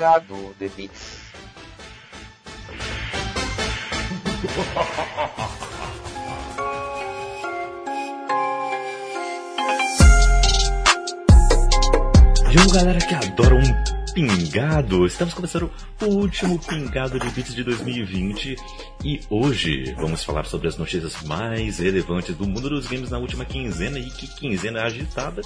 pingado de bits. Viu galera que adora um pingado? Estamos começando o último pingado de bits de 2020 e hoje vamos falar sobre as notícias mais relevantes do mundo dos games na última quinzena e que quinzena agitada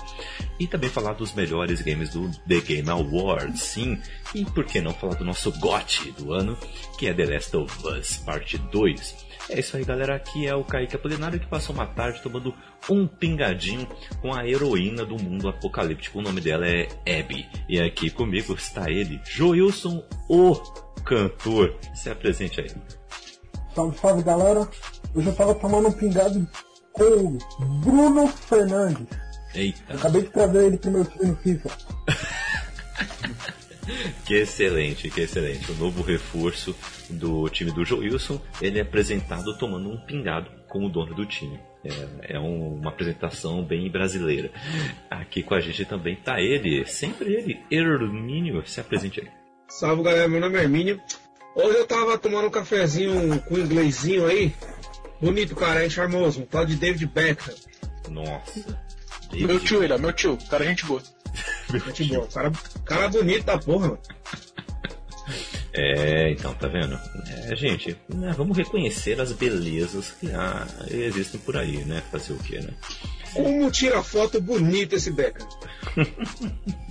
e também falar dos melhores games do The Game Awards, sim, e por que não falar do nosso GOT do ano, que é The Last of Us Parte 2. É isso aí, galera. Aqui é o Kaique Apolinário que passou uma tarde tomando um pingadinho com a heroína do mundo apocalíptico. O nome dela é Abby. E aqui comigo está ele, Joilson, o cantor. Se apresente aí. Salve, salve, galera. Hoje eu tava tomando um pingado com o Bruno Fernandes. Eita. Eu acabei de trazer ele pro meu time no FIFA. Que excelente, que excelente. O novo reforço do time do Joilson, ele é apresentado tomando um pingado com o dono do time. É, é um- uma apresentação bem brasileira. Aqui com a gente também tá ele, sempre ele, Hermínio. Se apresente aí. Salve galera, meu nome é Hermínio. Hoje eu tava tomando um cafezinho com um inglesinho aí. Bonito, cara, é charmoso. Um tal de David Beckham. Nossa. Meu tio, ele é meu tio, cara, gente boa. Gente boa. Cara, cara bonito da porra, mano. É, então, tá vendo? É, gente, né, vamos reconhecer as belezas que há, existem por aí, né? Fazer o quê, né? Como tira foto bonita esse Beckham?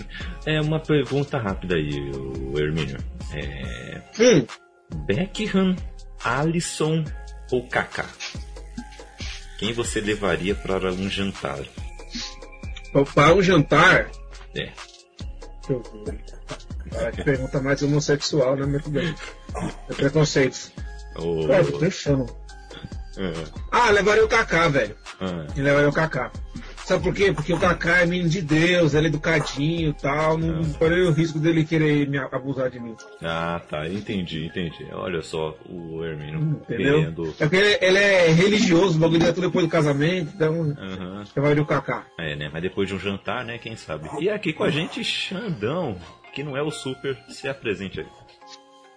É uma pergunta rápida aí, o Hermínio. É, Hum, Beckham, Alisson ou Kaká? Quem você levaria para um jantar? para um jantar. É. Que pergunta mais homossexual, né, meu bem? É preconceito. O... Cara, eu tô. Ah, Ah, levaria o Kaká, velho. ah, E levaria o Kaká. Sabe por quê? Porque o Kaká é menino de Deus, ele é educadinho e tal. Não não corre o risco dele querer me abusar de mim. ah, tá, entendi, entendi. Olha só o Hermínio Entendeu? querendo. É porque ele, ele é religioso, o bagulho dele é tudo depois do casamento, então Aham. levaria o Kaká. É, né? Mas depois de um jantar, né? Quem sabe? E aqui com a gente, Xandão, que não é o super, se apresente aí.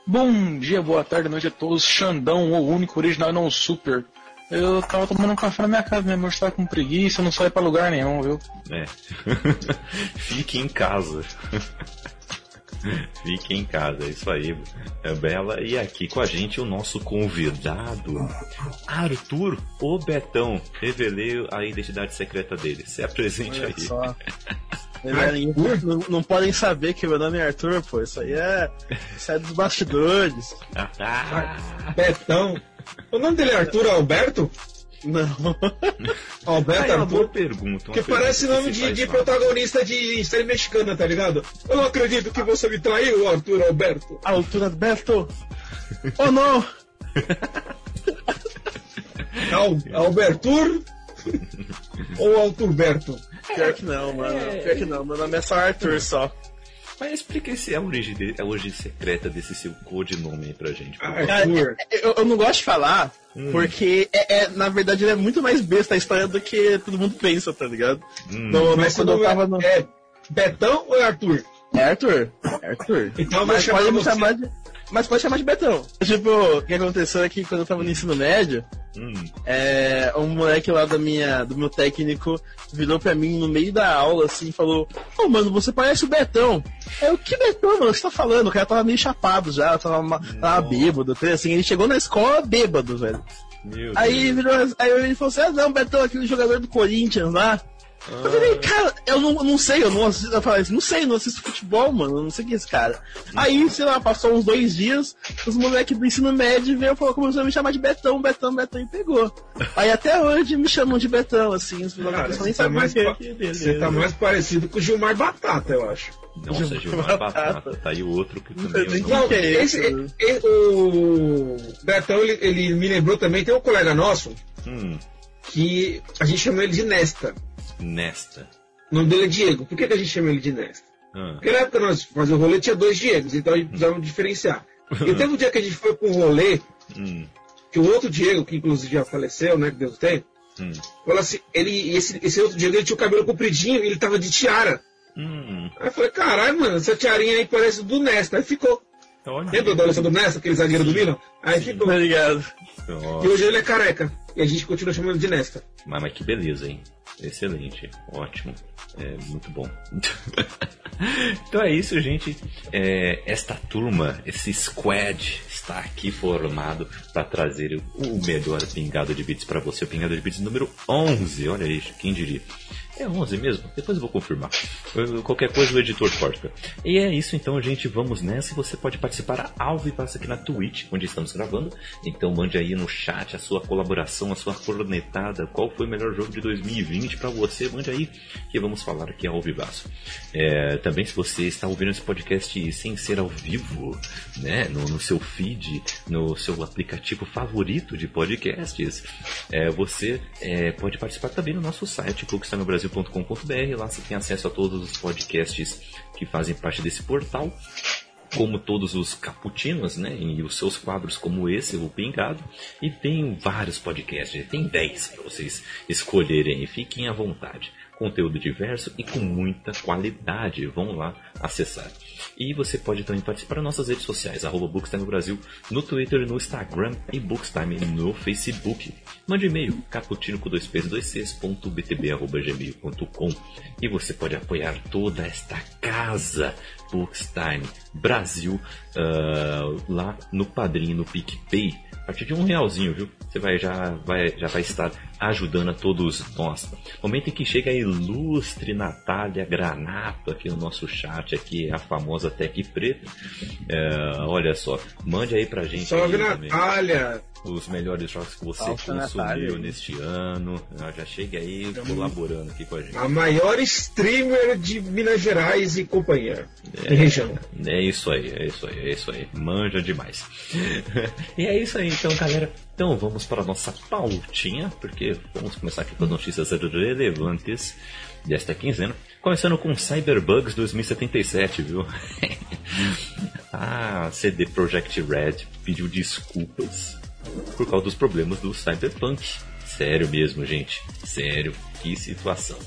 Bom dia, boa tarde, noite a todos. Xandão, o único, original e não o super. Eu tava tomando um café na minha casa, minha mãe estava com preguiça, eu não saí pra lugar nenhum, viu? É. Fique em casa. Fique em casa, é isso aí, é Bela. E aqui com a gente o nosso convidado, Arthur o Betão. Revelei a identidade secreta dele. Se apresente Olha aí. só. Ele- não, não podem saber que meu nome é Arthur, pô. Isso aí é, isso é dos bastidores. Ah, Betão. O nome dele é Arthur Alberto? Não. Alberto Ah, é uma Arthur? boa pergunta. uma Que pergunta parece que nome de, de protagonista de série mexicana, tá ligado? Eu não acredito que você me traiu, Arthur Alberto. Altura Alberto. Oh não! Al, Albertur ou Alturberto? Pior que não, mano. Pior que não. Meu nome é só Arthur só. Mas explica esse, a origem, de- a origem secreta desse seu codinome aí pra gente. Cara, Arthur. eu, eu não gosto de falar, Hum. porque é, é- na verdade ele é muito mais besta a história do que todo mundo pensa, tá ligado? Hum. No- Mas quando eu tava no. é Betão ou é Arthur? É Arthur. É Arthur. Então Mas pode me chamar de. Mas pode chamar de Betão. Tipo, o que aconteceu é que quando eu tava no ensino médio, Hum. é, um moleque lá da minha, do meu técnico virou pra mim no meio da aula assim e falou: Ô mano, você parece o Betão. Aí eu, que Betão, mano? O que você tá falando? O cara tava meio chapado já, tava, ma- tava bêbado. Assim, ele chegou na escola bêbado, velho. Meu Aí, virou, aí ele falou assim: Ah, não, Betão, aquele jogador do Corinthians lá. Eu falei, cara, eu não, não sei, eu não assisto, eu falei assim, não sei, eu não assisto futebol, mano, eu não sei quem é esse cara. Aí, sei lá, passou uns dois dias, os moleques do ensino médio veio e falou, começou a me chamar de Betão, Betão, Betão e pegou. Aí até hoje me chamam de Betão, assim, os Cara, moleques nem tá sabem mais pa- que você tá mais parecido com o Gilmar Batata, eu acho. Nossa, Gilmar Batata. Tá aí o outro que também nem não... que é esse, isso? e- o Betão, ele, ele me lembrou também, tem um colega nosso Hum, que a gente chama ele de Nesta. Nesta. O nome dele é Diego. Por que, que a gente chama ele de Nesta? Ah, Porque na época nós fazíamos o rolê tinha dois Diegos, então a gente precisava diferenciar. E teve um dia que a gente foi um rolê, hum, que o outro Diego, que inclusive já faleceu, né, que Deus tem, hum. falou assim, ele, esse, esse outro Diego ele tinha o cabelo compridinho e ele tava de tiara. Hum, Aí eu falei, caralho, mano, essa tiarinha aí parece do Nesta. Aí ficou. olha. Lembra do Alessandro Nesta, aquele zagueiro do Milan? Aí ficou. Tá ligado? Nossa, E hoje ele é careca. E a gente continua chamando de Nesta. mas, mas que beleza, hein? Excelente, ótimo, é muito bom. então é isso, gente. É, esta turma, esse squad está aqui formado para trazer o melhor pingado de bits para você, o pingado de bits número 11. Olha isso, quem diria? É 11 mesmo? Depois eu vou confirmar. Qualquer coisa o editor corta. E é isso então, gente. Vamos nessa. Você pode participar ao vivo aqui na Twitch, onde estamos gravando. Então mande aí no chat a sua colaboração, a sua cornetada. Qual foi o melhor jogo de 2020 para você? Mande aí que vamos falar aqui ao vivaço. É, também se você está ouvindo esse podcast sem ser ao vivo, né, no, no seu feed, no seu aplicativo favorito de podcasts, é, você é, pode participar também no nosso site, conquistarnobrasil.com.br. Lá você tem acesso a todos os podcasts que fazem parte desse portal como todos os caputinos, né? E os seus quadros como esse, o Pingado. E tem vários podcasts, tem 10 para vocês escolherem fiquem à vontade. Conteúdo diverso e com muita qualidade. Vão lá acessar. E você pode também participar das nossas redes sociais, arroba Bookstime Brasil, no Twitter, no Instagram e Bookstime no Facebook. Mande e-mail, caputino com dois p's, dois. E você pode apoiar toda esta casa Bookstime Brasil ah, lá no Padrinho, no PicPay. A partir de um realzinho, viu? Você vai já vai já vai estar ajudando a todos nós. Momento em que chega a ilustre Natália Granato aqui no nosso chat, aqui a famosa Tec Preta. É, olha só, mande aí pra gente Natália! os melhores jogos que você Salve, consumiu Natália. neste ano. Ah, Já chega aí colaborando aqui com a gente. A maior streamer de Minas Gerais e companhia. Região. É isso aí, é isso aí, é isso aí. Manja demais. e é isso aí, então, galera. Então vamos para a nossa pautinha, porque vamos começar aqui com as notícias relevantes desta quinzena. Começando com Cyberbugs 2077, viu? a CD Projekt Red pediu desculpas por causa dos problemas do Cyberpunk. Sério mesmo, gente. Sério, que situação.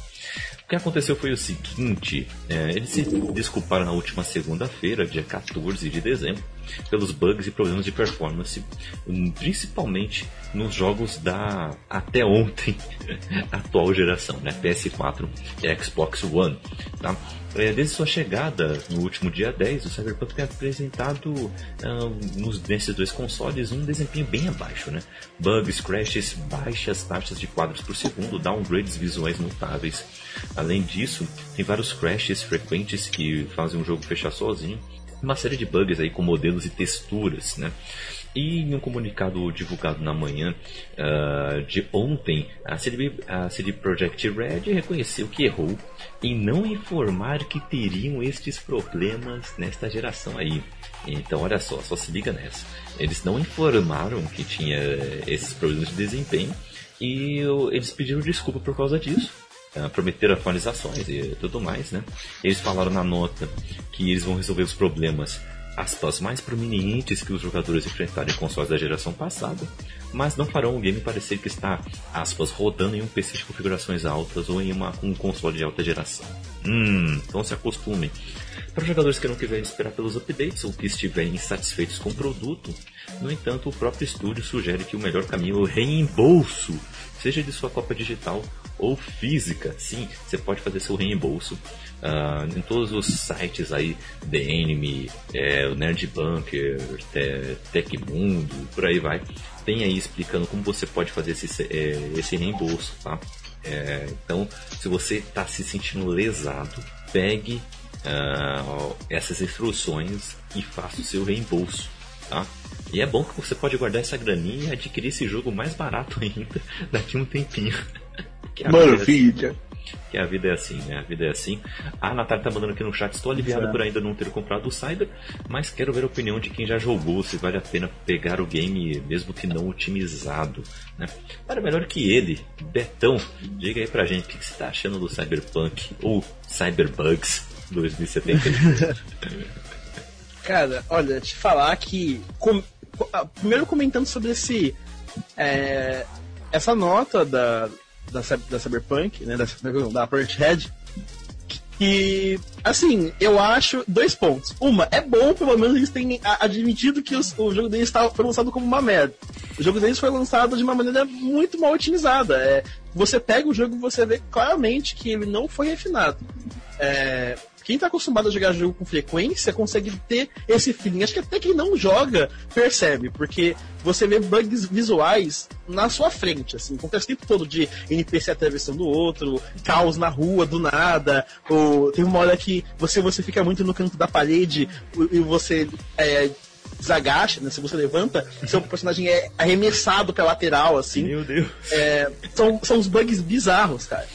O que aconteceu foi o seguinte: é, eles se desculparam na última segunda-feira, dia 14 de dezembro, pelos bugs e problemas de performance, hum, principalmente nos jogos da até ontem atual geração, né? PS4 e Xbox One. Tá? É, desde sua chegada no último dia 10, o Cyberpunk tem apresentado ah, nos, nesses dois consoles um desempenho bem abaixo, né? Bugs, crashes, baixas taxas de quadros por segundo, downgrades visuais notáveis. Além disso, tem vários crashes frequentes que fazem o jogo fechar sozinho. Uma série de bugs aí com modelos e texturas, né? E em um comunicado divulgado na manhã ah, de ontem, a CD, a CD Projekt Red reconheceu que errou em não informar que teriam estes problemas nesta geração aí. Então, olha só, só se liga nessa. Eles não informaram que tinha eh, esses problemas de desempenho e eles pediram desculpa por causa disso. Ah, prometeram atualizações e tudo mais, né? Eles falaram na nota que eles vão resolver os problemas aspas, mais prominentes que os jogadores enfrentaram em consoles da geração passada, mas não farão o game parecer que está, aspas, rodando em um PC de configurações altas ou em uma, um console de alta geração. Hum, então se acostumem. Para os jogadores que não quiserem esperar pelos updates ou que estiverem insatisfeitos com o produto, no entanto, o próprio estúdio sugere que o melhor caminho é o reembolso, seja de sua cópia digital ou física. Sim, você pode fazer seu reembolso ah, em todos os sites aí, The Enemy, é, o Nerd Bunker, Te- Tecmundo, por aí vai. Tem aí explicando como você pode fazer esse, é, esse reembolso, tá? É, então, se você está se sentindo lesado, pegue ah, essas instruções e faça o seu reembolso, tá? E é bom que você pode guardar essa graninha e adquirir esse jogo mais barato ainda daqui a um tempinho. Que a vida é assim. Maravilha. Que a vida é assim, né? A vida é assim. A Natália tá mandando aqui no chat, estou aliviado Exato. por ainda não ter comprado o Cyber, mas quero ver a opinião de quem já jogou, se vale a pena pegar o game mesmo que não otimizado, né? Para melhor que ele, Betão, diga aí pra gente o que que você tá achando do Cyberpunk ou Cyberbugs 2070. Cara, olha, te falar que. com- co- ah, primeiro comentando sobre esse. é, essa nota da, da, da Cyberpunk, né? Da, da Red. que, assim, eu acho dois pontos. Uma, é bom, pelo menos eles têm admitido que os, o jogo deles tá, foi lançado como uma merda. O jogo deles foi lançado de uma maneira muito mal otimizada. É, você pega o jogo e você vê claramente que ele não foi refinado. É, quem tá acostumado a jogar jogo com frequência consegue ter esse feeling. Acho que até quem não joga percebe, porque você vê bugs visuais na sua frente, assim, acontece o tempo todo de NPC atravessando o outro, caos na rua do nada, ou tem uma hora que você, você fica muito no canto da parede e você é, desagacha, né? Se você levanta, seu personagem é arremessado pra lateral, assim. Meu Deus. É, são, são os bugs bizarros, cara.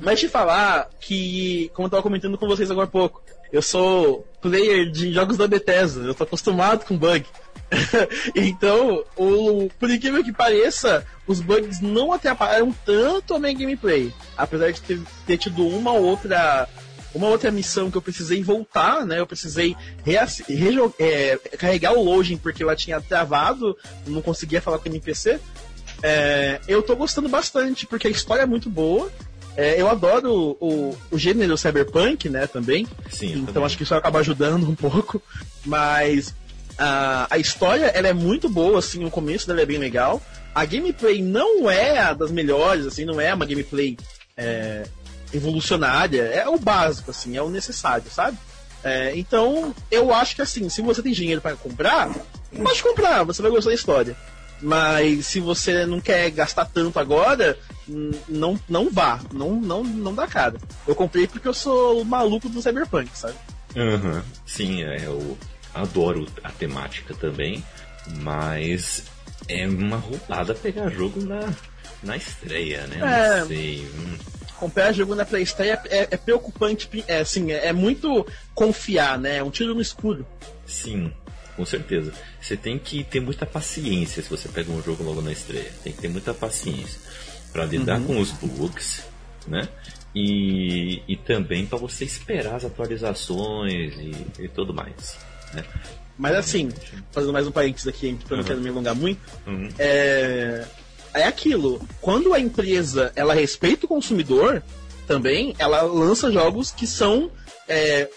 Mas te falar que, como eu tava comentando com vocês agora há pouco, eu sou player de jogos da Bethesda, eu tô acostumado com bug. então, o, por incrível que pareça, os bugs não atrapalharam tanto a minha gameplay. Apesar de ter, ter tido uma ou outra uma outra missão que eu precisei voltar, né? Eu precisei é, carregar o login porque ela tinha travado, não conseguia falar com o NPC. É, eu tô gostando bastante, porque a história é muito boa. É, eu adoro o, o, gênero cyberpunk, né, também. Sim. Então também. acho que isso acaba ajudando um pouco. Mas a, a história, ela é muito boa, assim, o começo dela é bem legal. A gameplay não é a das melhores, assim, não é uma gameplay é, evolucionária. É o básico, assim, é o necessário, sabe? É, então, eu acho que assim, se você tem dinheiro para comprar, pode comprar, você vai gostar da história. Mas se você não quer gastar tanto agora, não, não vá, não, não, não dá cara. Eu comprei porque eu sou o maluco do Cyberpunk, sabe? Uhum. Sim, é, eu adoro a temática também, mas é uma roubada pegar jogo na, na estreia, né? É, não sei. Hum. Comprar jogo na pré-estreia é, é, preocupante, é, assim, é, é muito confiar, né? É um tiro no escuro. Sim, com certeza. Você tem que ter muita paciência se você pega um jogo logo na estreia. Tem que ter muita paciência para lidar uhum. com os bugs, né? E, e também para você esperar as atualizações e, e tudo mais. Né? Mas assim, fazendo mais um parênteses aqui, uhum. não quero me alongar muito, uhum. é, é aquilo. Quando a empresa ela respeita o consumidor, também ela lança jogos que são é,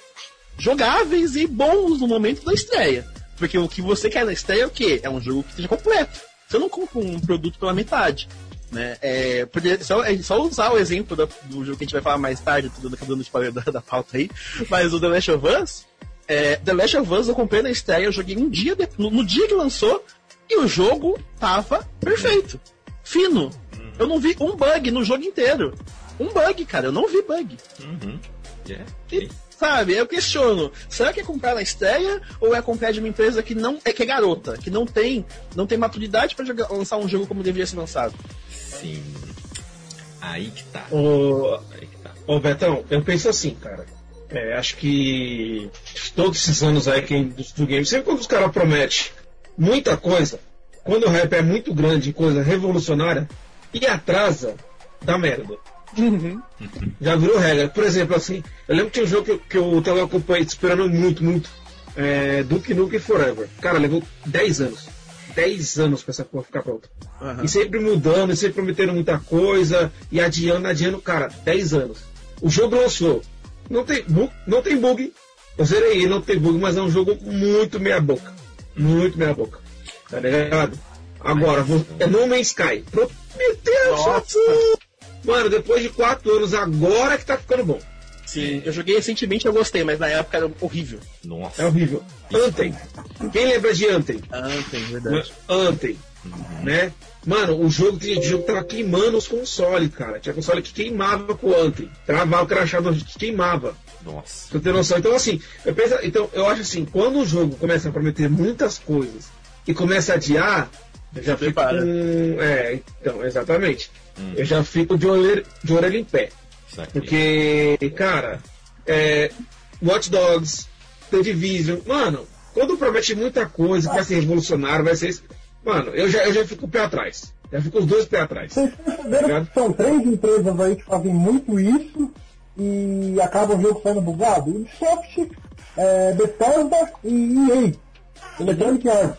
jogáveis e bons no momento da estreia. Porque o que você quer na estreia é o quê? É um jogo que esteja completo. Você não compra um produto pela metade. Né? É, poderia, só, é só usar o exemplo do, do jogo que a gente vai falar mais tarde, tudo acabando de falar da, da pauta aí, mas o The Last of Us, é, The Last of Us eu comprei na estreia, eu joguei um dia, de, no, no, dia que lançou, e o jogo tava perfeito, fino. Eu não vi um bug no jogo inteiro. Um bug, cara, eu não vi bug. Uhum. Yeah. E, sabe, eu questiono, será que é comprar na estreia ou é comprar de uma empresa que não é que é garota, que não tem, não tem maturidade para lançar um jogo como deveria ser lançado? Sim. Aí que tá. Ô, Aí que tá. Ô Betão, eu penso assim, cara. É, acho que todos esses anos aí que do, do game, sempre quando os caras prometem muita coisa, quando o rap é muito grande, coisa revolucionária, e atrasa, dá merda. Uhum. Já virou regra. Por exemplo, assim, eu lembro que tinha um jogo que, eu, que eu tava acompanhando, esperando muito, muito. É, Duke Nukem Forever. Cara, levou 10 anos. 10 anos pra essa porra ficar pronta. Uhum. E sempre mudando, e sempre prometendo muita coisa, e adiando, adiando, cara, 10 anos. O jogo lançou. Não tem bug, não tem bug. Eu zerei não tem bug, mas é um jogo muito meia boca. Muito meia boca. Tá ligado? Agora, vou, é No Man's Sky. Prometeu, Mano, depois de 4 anos, agora que tá ficando bom. Sim, eu joguei recentemente eu gostei, mas na época era horrível. Nossa. É horrível. Anthem. Quem lembra de Anthem? Anthem, verdade. Anthem. Uhum. Né? Mano, o jogo, o jogo tava queimando os consoles, cara. Tinha console que queimava com o Anthem. Travava o crachado que queimava. Nossa. Pra ter noção. Então, assim, eu penso, então, eu acho assim, quando o jogo começa a prometer muitas coisas e começa a adiar, eu já fico com... É, então, exatamente. Hum. Eu já fico de orelha, de orelha em pé. Porque, cara, é, Watch Dogs, The Division, mano, quando promete muita coisa, que vai ser revolucionário, vai ser. Mano, eu já, eu já fico o pé atrás. Já fico os dois pés atrás. Vocês perceberam que são três empresas aí que fazem muito isso e acabam o jogo saindo bugado? Ubisoft, é, Bethesda e EA. Electronic Arts.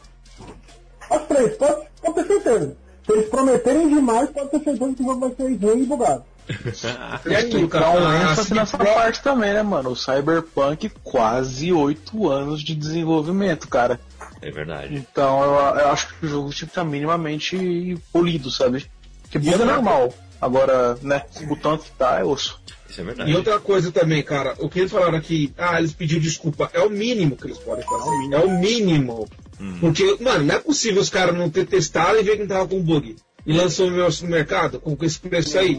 As três, pode, pode ter certeza. Se eles prometerem demais, pode ter certeza que o jogo vai ser ruim e bugado. E cara, Dá um ênfase nessa parte também, né, mano? O Cyberpunk, quase oito anos de desenvolvimento, cara. É verdade. Então eu, eu acho que o jogo tipo, tá minimamente polido, sabe? Que bug é outra normal. Agora, né, o tanto que tá é osso. Isso é verdade. E outra coisa também, cara, o que eles falaram aqui, ah, eles pediram desculpa, é o mínimo que eles podem fazer. É o mínimo. Porque, mano, não é possível os caras não ter testado e ver que não tava com bug. E lançou o negócio no mercado com esse preço aí.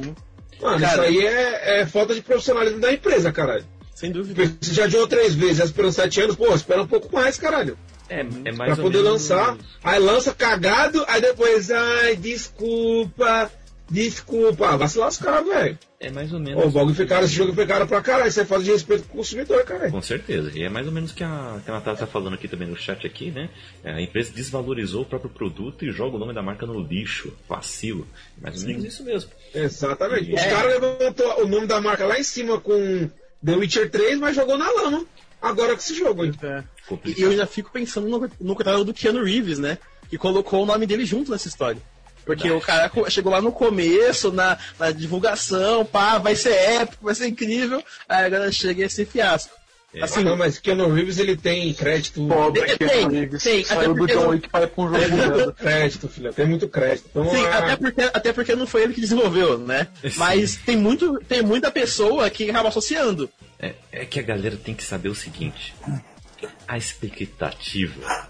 Mano, isso Cara. aí é, é falta de profissionalismo da empresa, caralho. Sem dúvida. Porque se já adiou três vezes, já esperou sete anos, pô, espera um pouco mais, caralho. É, é mais Pra poder menos- lançar. Aí lança cagado, aí depois, ai, desculpa, desculpa. Vai se lascar, velho. É mais ou Ô, menos. O bagulho foi caro, esse jogo foi caro pra caralho. Isso é falta de respeito com o consumidor, caralho. Com certeza. E é mais ou menos o que a, que a Natália tá falando aqui também no chat aqui, né? A empresa desvalorizou o próprio produto e joga o nome da marca no lixo. Vacilo. Mais ou menos isso mesmo. Exatamente. Os É. caras levantou o nome da marca lá em cima com The Witcher 3, mas jogou na lama. Agora com esse jogo, hein? É. E eu já fico pensando no, no coitado do Keanu Reeves, né? Que colocou o nome dele junto nessa história. Porque o cara chegou lá no começo, na, na divulgação, pá, vai ser épico, vai ser incrível. Aí agora chega esse fiasco. É. Assim, não, mas Keanu Reeves ele tem crédito. Pobre Tem, tem, Reeves tem, até saiu do John não- Wick para ir pra um jogo Tem muito bugado. crédito, filho. Tem muito crédito. Então, Sim, ah, até porque, até porque não foi ele que desenvolveu, né? Sim. Mas tem, muito, tem muita pessoa que acaba associando. É, é que a galera tem que saber o seguinte: a expectativa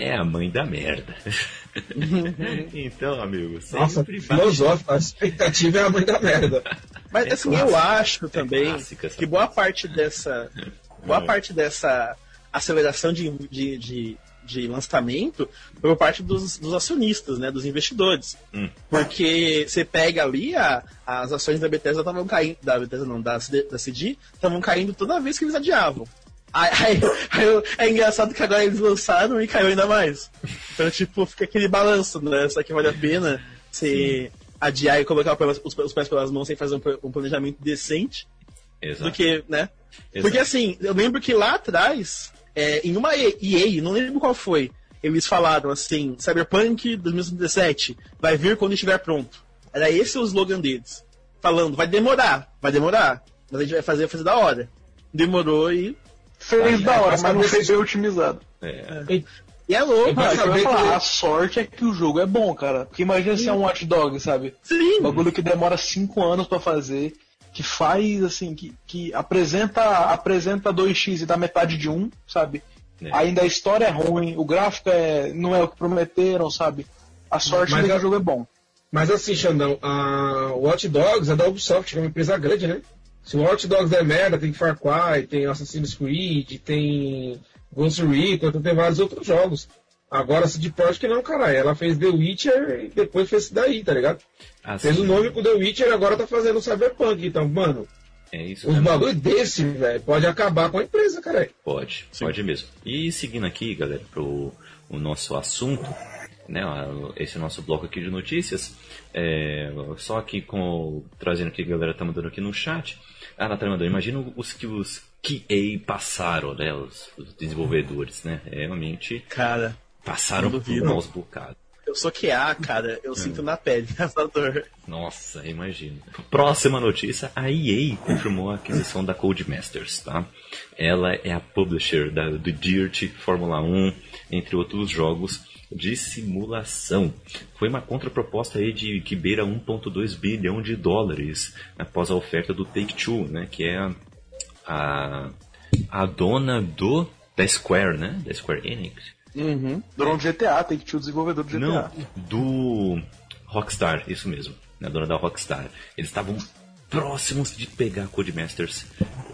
é a mãe da merda. então, amigo, Nossa, filosófico. A expectativa é a mãe da merda. Mas É assim, clássico. eu acho também clássica essa que boa parte dessa. Boa É. parte dessa aceleração de, de, de, de lançamento foi por parte dos, dos acionistas, né? Dos investidores. Hum. Porque você pega ali, a, as ações da Bethesda estavam caindo. Da Bethesda não, da, da CD estavam caindo toda vez que eles adiavam. Aí, aí- é engraçado que agora eles lançaram e caiu ainda mais. Então, tipo, fica aquele balanço, né? Será que vale a pena você adiar e colocar os, os pés pelas mãos sem fazer um, pla- planejamento decente Exato. do que, né? Exato. Porque assim, eu lembro que lá atrás, é, em uma EA, não lembro qual foi, eles falaram assim, Cyberpunk 2017 vai vir quando estiver pronto. Era esse o slogan deles. Falando, vai demorar, vai demorar, mas a gente vai fazer, fazer da hora. Demorou e. Fez da hora, mas não se- bem otimizado. É, E é louco, Ah, cara. saber falar, que- a sorte é que o jogo é bom, cara. Porque imagina se é um Watch Dog, sabe? Sim, Um bagulho que demora cinco anos pra fazer, que faz assim, que, que apresenta apresenta 2x e dá metade de um, sabe? É. Ainda a história é ruim, o gráfico é, não é o que prometeram, sabe? A sorte Mas é que a- o jogo é bom. Mas assim, Xandão, a Watch Dogs é da Ubisoft, que é uma empresa grande, né? Se o Watch Dogs é merda, tem Far Cry, tem Assassin's Creed, tem Ghost Recon, então tem vários outros jogos. Agora, a CD Projekt que não, caralho. Ela fez The Witcher e depois fez isso daí, tá ligado? assim, Fez o nome com The Witcher e agora tá fazendo o Cyberpunk. Então, mano, É isso os bagulho desse, velho, pode acabar com a empresa, caralho. Pode, pode mesmo. E seguindo aqui, galera, pro o nosso assunto, né, esse nosso bloco aqui de notícias, é, só aqui com trazendo aqui, a galera tá mandando aqui no chat. Ah, Natália mandou, imagina os que os QA passaram, né, os, os desenvolvedores, né, realmente cara. passaram por maus bocados. Eu sou QA, cara, eu sinto na pele essa dor. Nossa, imagina. Próxima notícia, a EA confirmou a aquisição da Codemasters, tá? Ela é a publisher da, do Dirt, Fórmula 1, entre outros jogos de simulação. Foi uma contraproposta aí de que beira 1.2 bilhão de dólares após a oferta do Take-Two, né? Que é a, a, a dona do da Square, né? Da Square Enix. Uhum. Dono do GTA, tem que ter o desenvolvedor do GTA. Não, do Rockstar, isso mesmo. A dona da Rockstar. Eles estavam próximos de pegar a Codemasters.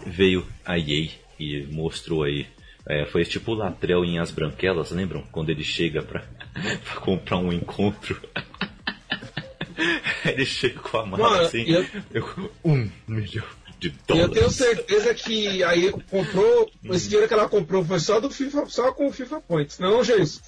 Veio a EA e mostrou aí. É, foi tipo o Latrell em As Branquelas, lembram? Quando ele chega pra, pra comprar um encontro. ele chega com a mala Mano, assim. eu- eu- um milhão de E eu tenho certeza que aí comprou, esse dinheiro que ela comprou foi só do FIFA, só com o FIFA Points. Não, Jesus.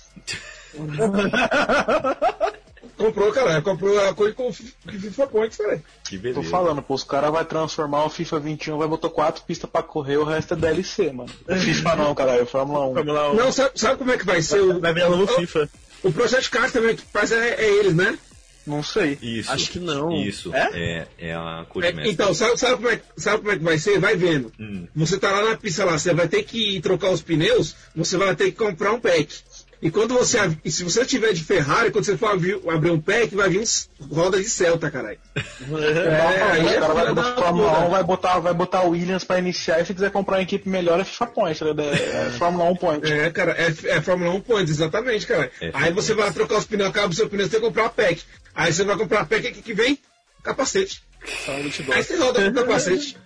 comprou, cara, comprou a coisa com o FIFA Points, cara. Que Tô beleza. falando, pô, os caras vão transformar o FIFA 21, vai botar quatro pistas pra correr, o resto é DLC, mano. FIFA não, caralho, é Fórmula 1. Vamos lá, Não, sabe, sabe como é que vai ser? O, vai virar novo FIFA. o Project Cars também, que faz é, é eles, né? Não sei. Isso. Acho que não. Isso. É? É, é a É, então, sabe, sabe, como é, sabe como é que vai ser? Vai vendo. Hum. Você tá lá na pista lá, você vai ter que trocar os pneus, você vai ter que comprar um pack. E quando você. E se você tiver de Ferrari, quando você for abrir, abrir um pack, vai vir uns rodas de Celta, caralho. É, aí é o cara vai da Fórmula puta. 1, vai botar, vai botar o Williams pra iniciar e se quiser comprar uma equipe melhor é FIFA Points, né? É, é Fórmula 1 Point. É, cara, é, é Fórmula 1 Points, exatamente, cara. É, aí você vai trocar os pneus, acaba o seu pneu, você tem que comprar uma pack. Aí você vai comprar a pack, o que, que vem? Capacete. Aí você roda com o capacete.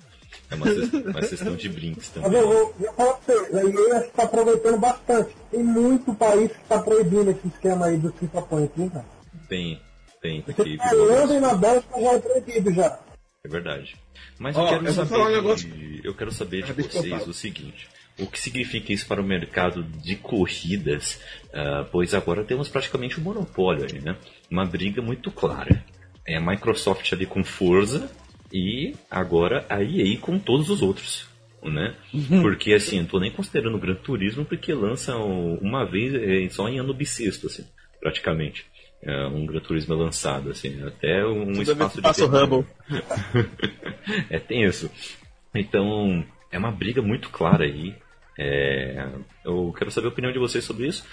É uma, uma sessão de brinks Mas também. eu vou, eu falo pra vocês, a EA acho que tá aproveitando bastante. Tem muito país que tá proibindo esse esquema aí do FIFA Point, hein, cara? Tem, tem, Porque Irlanda e na Bélgica já é proibido já. É verdade. Mas Ó, eu quero eu saber. falar um negócio- de- Eu quero saber de Ah, eu vocês o seguinte. O que significa isso para o mercado de corridas? Ah, pois agora temos praticamente um monopólio aí, né? Uma briga muito clara. É a Microsoft ali com Forza e agora a EA com todos os outros. Né? Porque assim, eu tô nem considerando o Gran Turismo porque lança uma vez é, só em ano bissexto, assim, praticamente. É, um Gran Turismo é lançado, assim, até um vez espaço de passa o tempo- Hubble. é tenso. Então, é uma briga muito clara aí. É, eu quero saber a opinião de vocês sobre isso.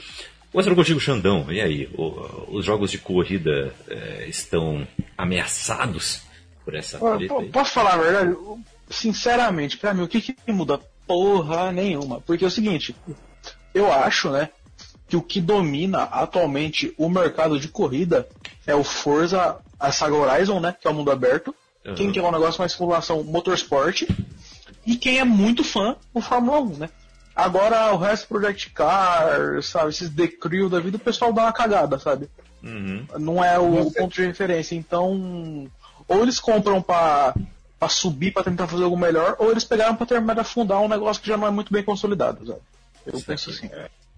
Começando contigo, Xandão. E aí? O- os jogos de corrida é, estão ameaçados por essa treta aí? Posso falar a verdade? Sinceramente, pra mim, o que, que muda? Porra nenhuma. Porque é o seguinte, eu acho, né, que o que domina atualmente o mercado de corrida é o Forza, a saga Horizon, né, que é o mundo aberto. Uhum. Quem quer um negócio mais simulação motorsport. E quem é muito fã, o Fórmula 1, né? Agora o resto Project Car, sabe, esses The Crew da vida, o pessoal dá uma cagada, sabe? Uhum. não é o Você- ponto de referência. Então, ou eles compram pra, pra subir, pra tentar fazer algo melhor, ou eles pegaram pra terminar de afundar um negócio que já não é muito bem consolidado, sabe? Eu penso assim.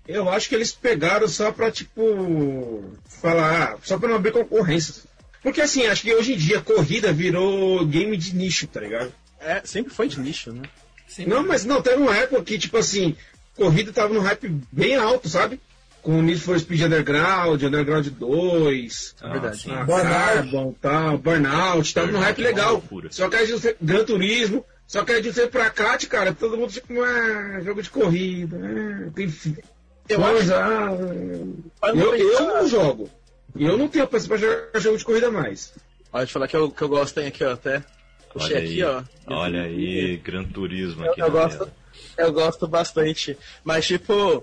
Eu acho que eles pegaram só pra, tipo, falar, ah, só pra não abrir concorrência. Porque assim, acho que hoje em dia corrida virou game de nicho, tá ligado? É, sempre foi de nicho, né? Não, mas não, teve uma época que, tipo assim, corrida tava num hype bem alto, sabe? Com o Need for Speed Underground, Underground 2, Ah, verdade. sim. a Burnout. Carbon, tal, Burnout, tava num hype é legal. loucura. Só que aí de você- Gran Turismo, só que aí de você pra cá, cara, todo mundo tipo, ah, jogo de corrida, ah, tem Eu ah, não eu, eu não jogo. E eu não tenho paciência pra jogar jogo de corrida mais. Olha, deixa eu falar que eu, que eu gosto, tem aqui, ó, até. Puxei Olha aqui, aí, ó. olha aí, Gran Turismo Eu, aqui eu gosto, eu gosto bastante. Mas, tipo, é,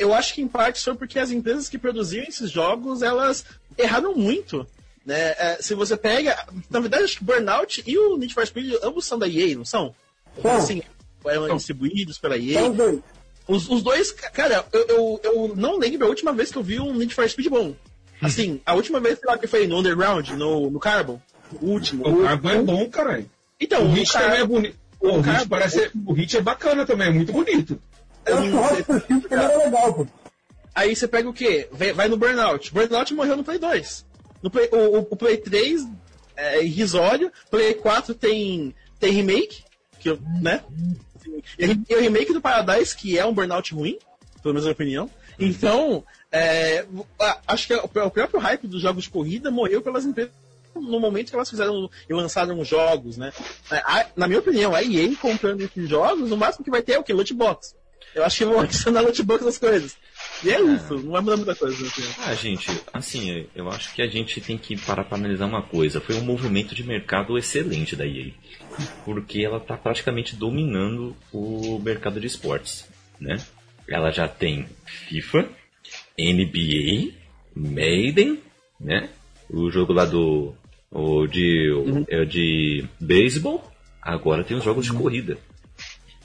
eu acho que em parte foi porque as empresas que produziam esses jogos, elas erraram muito. Né? É, se você pega. Na verdade, acho que Burnout e o Need for Speed ambos são da EA, não são? São. Assim, eram distribuídos pela EA. São dois. Os, os dois, cara, eu, eu, eu não lembro a última vez que eu vi um Need for Speed bom. Assim, a última vez sei lá, que foi no Underground, no, no Carbon. O último. O Carbon é bom, caralho. Então, O o Hit também é bonito. O, Hit Carbon- parece. O Hit é bacana também, é muito bonito. Eu acho que o Hot Pursuit também era legal, pô. Aí você pega o quê? Vai, no Burnout. Burnout morreu no Play 2. No Play, o, o- Play 3 é irrisório. Play 4 tem, tem remake, que, eu- né? E o remake do Paradise, que é um Burnout ruim, pelo menos na minha opinião. Então, é, acho que o, próprio hype dos jogos de corrida morreu pelas empresas no momento que elas fizeram e lançaram os jogos, né? É, na minha opinião, a EA comprando esses jogos, o máximo que vai ter é o que? Loot box. Eu acho que vão adicionar box nas coisas. E é isso, não vai mudar muita coisa. Assim. Ah, gente, assim, eu acho que a gente tem que parar para analisar uma coisa. Foi um movimento de mercado excelente da EA. Porque ela está praticamente dominando o mercado de esportes, né? Ela já tem FIFA, NBA, Maiden, né? O jogo lá do o de é o de beisebol. Agora tem os jogos de corrida.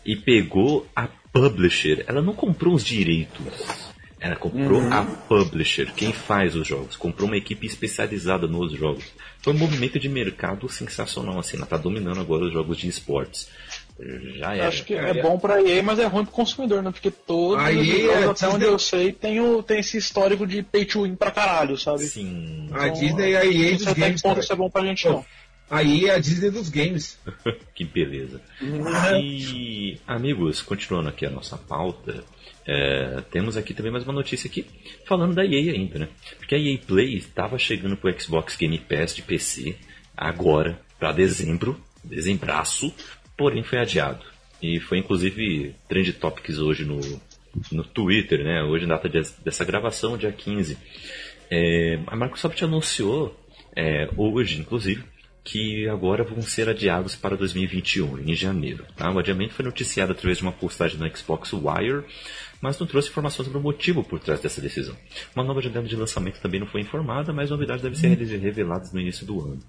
E pegou a publisher. Ela não comprou os direitos. Ela comprou a publisher, quem faz os jogos. Comprou uma equipe especializada nos jogos. Foi um movimento de mercado sensacional, assim. Ela tá dominando agora os jogos de esportes. Já Eu era. acho que é bom pra EA, mas é ruim pro consumidor, né? Porque todos A os EA jogos, é até onde eu sei, tem, o, tem esse histórico de pay to win pra caralho, sabe? Sim. A Disney e a EA Não dos sei até games. que ponto isso é bom pra gente, não. Aí é a Disney dos games. que beleza. E, amigos, continuando aqui a nossa pauta, é, temos aqui também mais uma notícia aqui, falando da EA ainda, né? Porque a EA Play estava chegando pro Xbox Game Pass de PC agora, para dezembro, dezembraço, porém foi adiado. E foi inclusive Trend Topics hoje no, no Twitter, né? Hoje, data de, dessa gravação, dia 15. É, a Microsoft anunciou é, hoje, inclusive, que agora vão ser adiados para 2021, em janeiro. Tá? O adiamento foi noticiado através de uma postagem no Xbox Wire, mas não trouxe informações sobre o motivo por trás dessa decisão. Uma nova janela de lançamento também não foi informada, mas novidades devem ser reveladas no início do ano.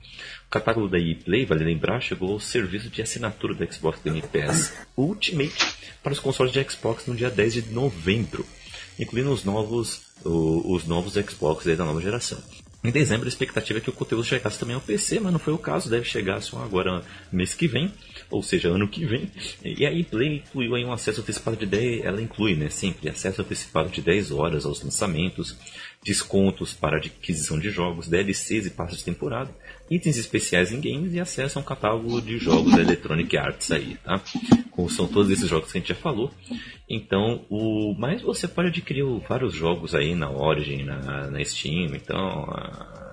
O catálogo da EA Play, vale lembrar, chegou ao serviço de assinatura do Xbox Game Pass Ultimate para os consoles de Xbox no dia 10 de novembro, incluindo os novos, os novos Xbox da nova geração. Em dezembro, a expectativa é que o conteúdo chegasse também ao PC, mas não foi o caso, deve chegar só agora mês que vem, ou seja, ano que vem. E a Play incluiu aí um acesso antecipado de 10, ela inclui, né, sempre acesso antecipado de 10 horas aos lançamentos, descontos para adquisição de jogos, DLCs e passos de temporada, itens especiais em games e acesso a um catálogo de jogos da Electronic Arts aí, tá? Como são todos esses jogos que a gente já falou. Então, o mas você pode adquirir vários jogos aí na Origin, na, na Steam, então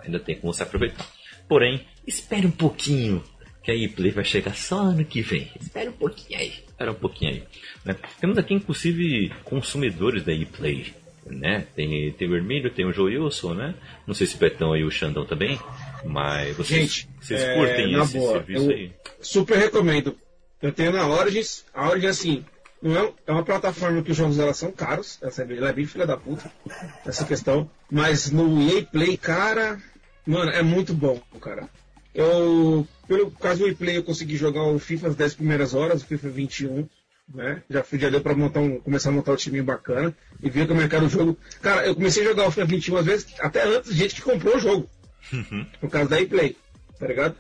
ainda tem como você aproveitar. Porém, espere um pouquinho, que a ePlay vai chegar só ano que vem. Espera um pouquinho aí, espera um pouquinho aí. Né? Temos aqui, inclusive, consumidores da ePlay né? Tem, tem o Vermelho, tem o Joilson, né? Não sei se o Betão e o Xandão também, mas vocês, Gente, vocês é, curtem na esse boa, serviço aí? Super recomendo. Eu tenho na Origins. A Origins, assim, não é, é uma plataforma que os jogos dela são caros. Essa, é ela é bem filha da puta, essa questão. Mas no EA Play, cara, mano, é muito bom, cara. Eu, pelo caso do EA Play, eu consegui jogar o FIFA as 10 primeiras horas, o FIFA 21 né? Já, já deu pra montar um, começar a montar um time bacana e ver como é que era o jogo. Cara, eu comecei a jogar o FIFA 21 às vezes, até antes gente que comprou o jogo. Uhum. Por causa da e-play, tá ligado?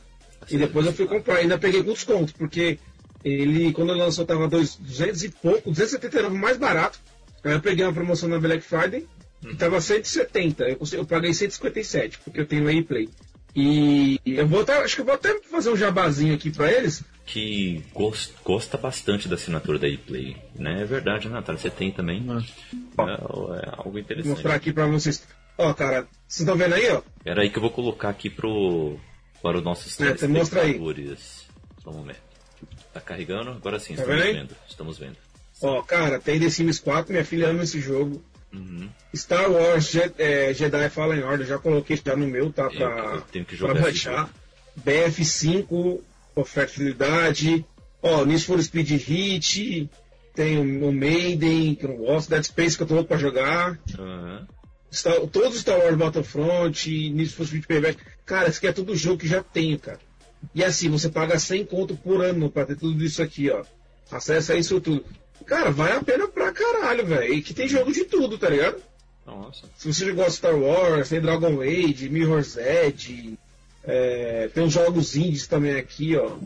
E depois eu fui comprar, ainda peguei com desconto, porque ele, quando ele lançou, tava dois, 200 e pouco, 279 mais barato. Aí eu peguei uma promoção na Black Friday, que tava 170, eu, eu paguei 157, porque eu tenho a e-play. E eu vou até, acho que eu vou até fazer um jabazinho aqui pra eles, que gost, gosta bastante da assinatura da ePlay. Né? É verdade, Natália, você tem também. É, é algo interessante. Vou mostrar aqui pra vocês. Ó, cara, vocês estão vendo aí, ó? Era aí que eu vou colocar aqui pro, para os nossos é, telespectadores. Só um momento. Tá carregando? Agora sim, tá estamos vendo, vendo. Estamos vendo. Ó, cara, tem The Sims 4, minha filha ama esse jogo. Uhum. Star Wars Je é, Jedi Fallen Order, já coloquei já no meu, tá? Pra, eu, eu tenho que jogar pra baixar. BF5, fertilidade. Ó, Need for Speed Hit, tem o Maiden, que eu não gosto, Dead Space que eu tô louco pra jogar. Uhum. Star, todos os Star Wars Battlefront, Need for Speed Payback. Cara, isso aqui é tudo jogo que já tenho, cara. E assim, você paga 100 conto por ano pra ter tudo isso aqui, ó. Acessa isso tudo. Cara, vale a pena pra caralho, velho. E que tem jogo de tudo, tá ligado? Nossa. Se você gosta de Star Wars, tem Dragon Age, Mirror's Edge, é, tem os jogos indies também aqui, ó.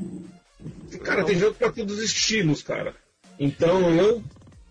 Cara, tem jogo para todos os estilos, cara. Então eu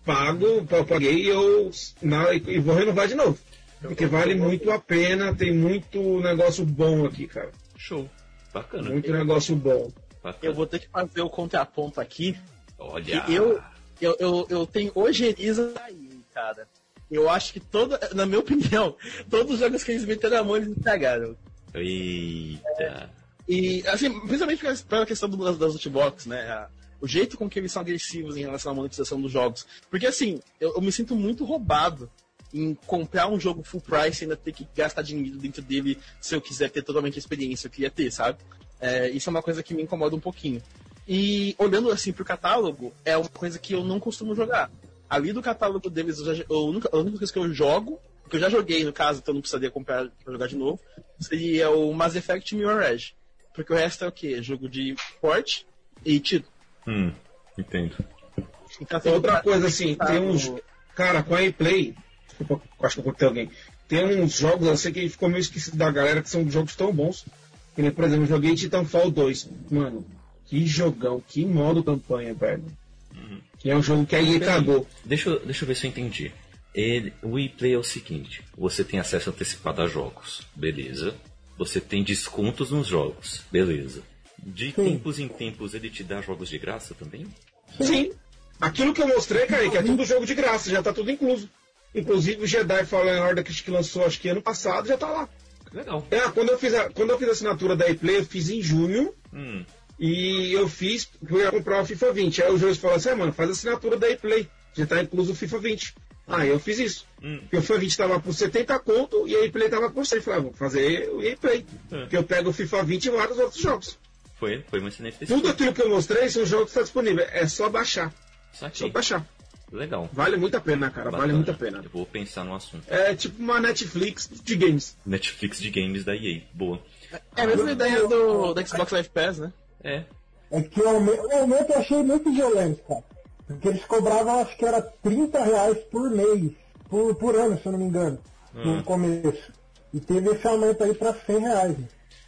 pago, eu paguei eu, na, e vou renovar de novo. Porque vale muito a pena, tem muito negócio bom aqui, cara. Show. Bacana. Muito negócio bom. Bacana. Eu vou ter que fazer o contraponto aqui. Olha. Eu, eu, eu, eu tenho ojeriza aí, cara. Eu acho que toda, na minha opinião, todos os jogos que eles meteram a mão eles entregaram. Eita. E, assim, principalmente pela questão das, das lootbox, né? O jeito com que eles são agressivos em relação à monetização dos jogos. Porque, assim, eu, eu me sinto muito roubado em comprar um jogo full price e ainda ter que gastar dinheiro dentro dele se eu quiser ter totalmente a experiência que eu queria ter, sabe? É, isso é uma coisa que me incomoda um pouquinho. E olhando assim pro catálogo, é uma coisa que eu não costumo jogar. Ali do catálogo deles, eu já, a, única, a única coisa que eu jogo que eu já joguei, no caso, então não precisaria comprar pra jogar de novo, seria o Mass Effect Mirror Edge. Porque o resto é o quê? Jogo de porte e tiro. Hum, entendo. Então, assim, Outra coisa assim, tá tem uns. No... Cara, com a Play, acho que eu cortei alguém. Tem uns jogos, eu sei que ficou meio esquecido da galera, que são jogos tão bons. Que nem, por exemplo, eu joguei Titanfall 2. Mano, que jogão, que modo campanha, velho. Uhum. Que é um jogo que aí cagou. Deixa, deixa eu ver se eu entendi. Ele, o ePlay é o seguinte: você tem acesso antecipado a jogos, beleza. Você tem descontos nos jogos, beleza. De tempos em tempos ele te dá jogos de graça também? Sim. Aquilo que eu mostrei, Kaique, é tudo jogo de graça, já tá tudo incluso. Inclusive o Jedi Fallen Order que lançou acho que ano passado já tá lá. Legal. É, quando eu fiz a, quando eu fiz a assinatura da ePlay, eu fiz em junho. Hum. E eu fiz, fui comprar o FIFA 20. Aí o juiz falou assim, ah, mano, faz a assinatura da ePlay. Já tá incluso o FIFA 20. Aí eu fiz isso. Hum. Porque o FIFA 20 tava por 70 conto e a ePlay tava por 100. Falei, ah, vou fazer o ePlay. É. Porque eu pego o FIFA 20 e vários outros jogos. Foi, foi uma excelente Tudo aquilo que eu mostrei são jogos que estão disponíveis. É só baixar. Só baixar. Legal. Vale muito a pena, cara. Vale Bacana. muito a pena. Eu vou pensar no assunto. É tipo uma Netflix de games. Netflix de games da EA. Boa. É a mesma ideia do, do Xbox Live Pass, né? É. É que o aumento eu achei muito violento, cara. Porque eles cobravam, acho que era 30 reais por mês, por, por ano, se eu não me engano, no começo. E teve esse aumento aí pra 100 reais.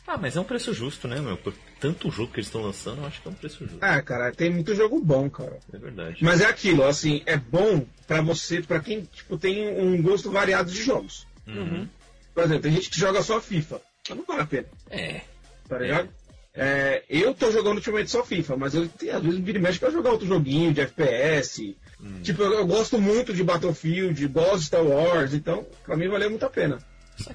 Ah, mas é um preço justo, né, meu? Por tanto jogo que eles estão lançando, eu acho que é um preço justo. Ah, cara, tem muito jogo bom, cara. É verdade. Mas é aquilo, assim, é bom pra você, pra quem tipo, tem um gosto variado de jogos. Uhum. Por exemplo, tem gente que joga só FIFA. Mas não vale a pena, É. tá ligado? É, eu tô jogando ultimamente só FIFA, mas eu às vezes vira e mexe pra jogar outro joguinho de FPS. Tipo, eu, eu gosto muito de Battlefield, gosto de Star Wars, então pra mim valeu muito a pena.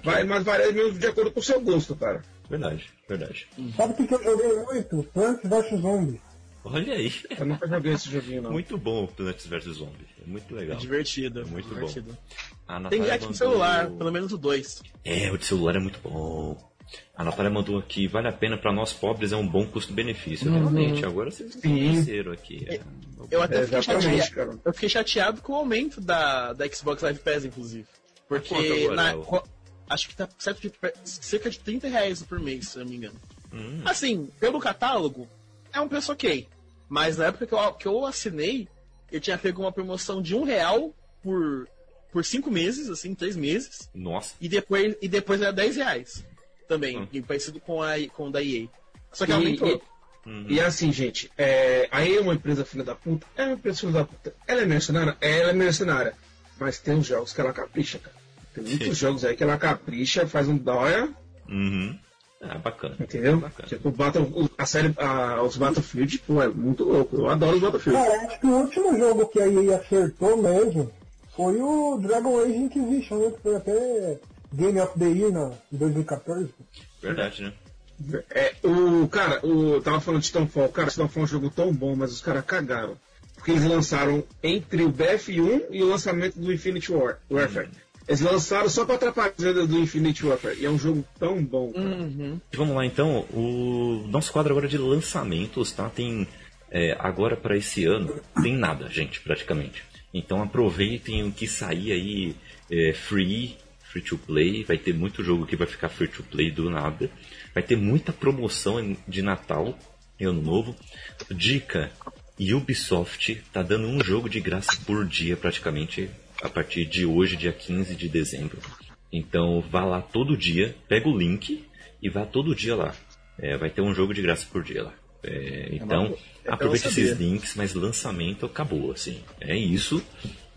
Vai, mas varia mesmo de acordo com o seu gosto, cara. Verdade, verdade. Sabe o que, que eu joguei muito? Plants vs Zombies. Olha aí. Eu nunca joguei esse joguinho, não. Muito bom o Plants vs Zombie. É muito É legal. divertido. É muito bom. divertido. A Tem no mandou- celular, pelo menos o 2. É, o de celular é muito bom. A Natália mandou aqui, vale a pena pra nós pobres, é um bom custo-benefício. Realmente, agora vocês conheceram aqui. É, Eu até É, fiquei, exatamente, chateado, cara. eu fiquei chateado com o aumento da, da Xbox Live Pass, inclusive. Porque agora, na- acho que tá cerca de, cerca de 30 reais por mês, se eu não me engano. Hum. Assim, pelo catálogo, é um preço ok. Mas na época que eu, que eu assinei, eu tinha pego uma promoção de um real por, por cinco meses, assim, três meses. Nossa. E depois, e depois era 10 reais. Também, Hum. e parecido com a com o da EA. Só que E- aumentou. E assim, gente, é, aí é uma empresa filha da puta, é uma empresa filha da puta. Ela é mercenária? É, ela é mercenária. Mas tem uns jogos que ela capricha, cara. Tem muitos jogos aí que ela capricha, faz um dóia, Uhum. Ah, bacana. entendeu? Bacana. Tipo, o Battle, a série, a- os Battlefield, pô, é muito louco. Eu adoro os Battlefield. Cara, acho que o último jogo que a EA acertou mesmo foi o Dragon Age Inquisition, né? Que foi até Game of the Year na, em 2014. Verdade, né? É, o, cara, o, eu tava falando de Titanfall, cara, Titanfall é um jogo tão bom, mas os caras cagaram. Porque eles lançaram entre o BF1 e o lançamento do Infinity War, Warfare. Eles lançaram só pra atrapalhar a venda do Infinity Warfare. E é um jogo tão bom, cara. Uhum. Vamos lá então, o nosso quadro agora de lançamentos, tá? Tem é, agora para esse ano tem nada, gente, praticamente. Então aproveitem o que sair aí é, free, free to play. Vai ter muito jogo que vai ficar free to play do nada. Vai ter muita promoção de Natal e Ano Novo. Dica: Ubisoft tá dando um jogo de graça por dia praticamente a partir de hoje, dia 15 de dezembro. Então vá lá todo dia, pega o link e vá todo dia lá. É, vai ter um jogo de graça por dia lá. É, então, é aproveite esses links, mas lançamento acabou, assim. É isso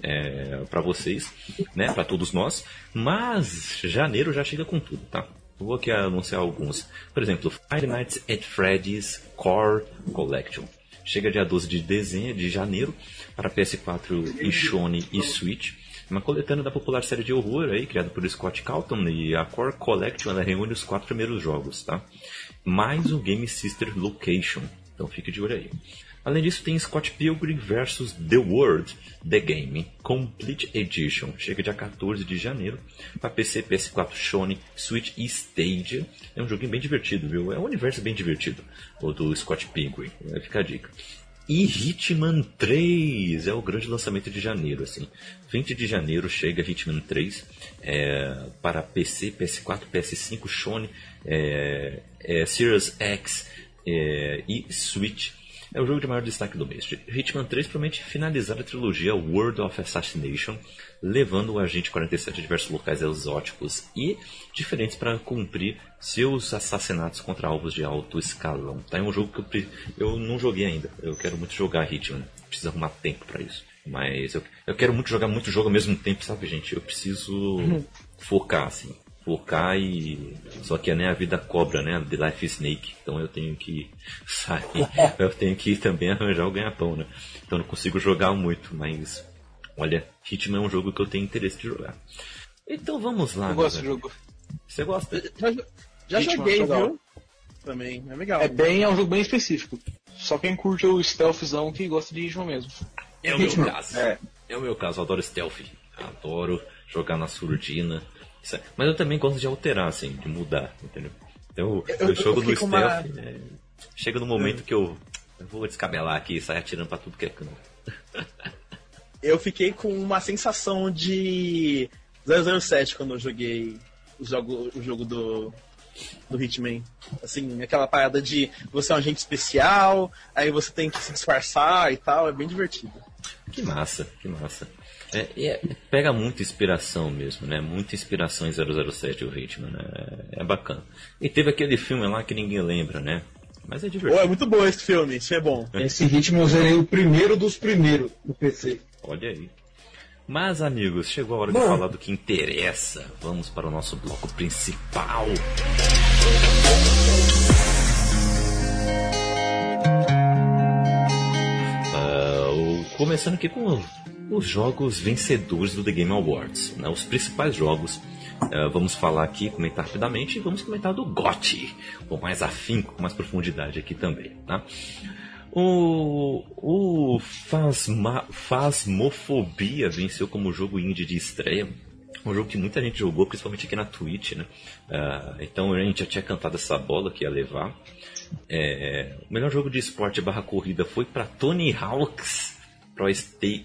é, para vocês, né? Para todos nós. Mas janeiro já chega com tudo, tá? Vou aqui anunciar alguns. Por exemplo, Five Nights at Freddy's Core Collection. Chega dia 12 de dezembro, de janeiro, para PS4 e Sony e Switch. Uma coletânea da popular série de horror aí, criada por Scott Calton, e a Core Collection ela reúne os quatro primeiros jogos, tá? Mais o Game Sister Location. Então fique de olho aí. Além disso, tem Scott Pilgrim vs. The World, The Game, Complete Edition. Chega dia 14 de janeiro para PC, PS4, Sony, Switch e Stadia. É um joguinho bem divertido, viu? É um universo bem divertido, o do Scott Pilgrim. Vai ficar a dica. E Hitman 3 é o grande lançamento de janeiro, assim. 20 de janeiro chega Hitman 3 é, para PC, PS4, PS5, Sony, é, é, Series X é, e Switch. É o jogo de maior destaque do mês. Hitman 3 promete finalizar a trilogia World of Assassination, levando o agente 47 a diversos locais exóticos e diferentes para cumprir seus assassinatos contra alvos de alto escalão. Tá? É um jogo que eu, eu não joguei ainda. Eu quero muito jogar Hitman. Preciso arrumar tempo para isso. Mas eu, eu quero muito jogar muito jogo ao mesmo tempo, sabe, gente? Eu preciso focar, assim. Focar e. Só que né, a vida cobra, né? The Life Snake. Então eu tenho que sair. eu tenho que também arranjar o ganha-pão, né? Então não consigo jogar muito, mas. Olha, Hitman é um jogo que eu tenho interesse de jogar. Então vamos lá. Eu gosto do jogo. Você gosta? Já, já Hitman, joguei, legal. viu? Também, é legal. É bem, é um jogo bem específico. Só quem curte o stealthzão que gosta de Hitman mesmo. É o meu Hitman, caso. é. É o meu caso, eu adoro stealth. Adoro jogar na surdina. É- Mas eu também gosto de alterar, assim, de mudar, entendeu? Então, eu, Eu- eu jogo no fiquei com uma- stealth, né, chega no momento que eu, eu vou descabelar aqui e sair atirando pra tudo que é canto. Eu fiquei com uma sensação de 007 quando eu joguei o jogo, o jogo do, do Hitman. Assim, aquela parada de você é um agente especial, aí você tem que se disfarçar e tal, é bem divertido. Que massa, que massa. É, é- pega muita inspiração mesmo, né? Muita inspiração em 007 o ritmo, né? É, é bacana. E teve aquele filme lá que ninguém lembra, né? Mas é divertido. é muito bom esse filme, isso é bom. Esse ritmo eu zerei o primeiro dos primeiros do PC. Olha aí. Mas, amigos, chegou a hora de Bom. falar do que interessa. Vamos para o nosso bloco principal. Ah, começando aqui com os jogos vencedores do The Game Awards. né? Os principais jogos. Ah, vamos falar aqui, comentar rapidamente e vamos comentar do GOTY, com mais afinco, com mais profundidade aqui também. Tá? O, o Phasma, Phasmophobia venceu como jogo indie de estreia. Um jogo que muita gente jogou, principalmente aqui na Twitch, né? Ah, então a gente já tinha cantado essa bola que ia levar. É, o melhor jogo de esporte barra corrida foi para Tony Hawk's Pro,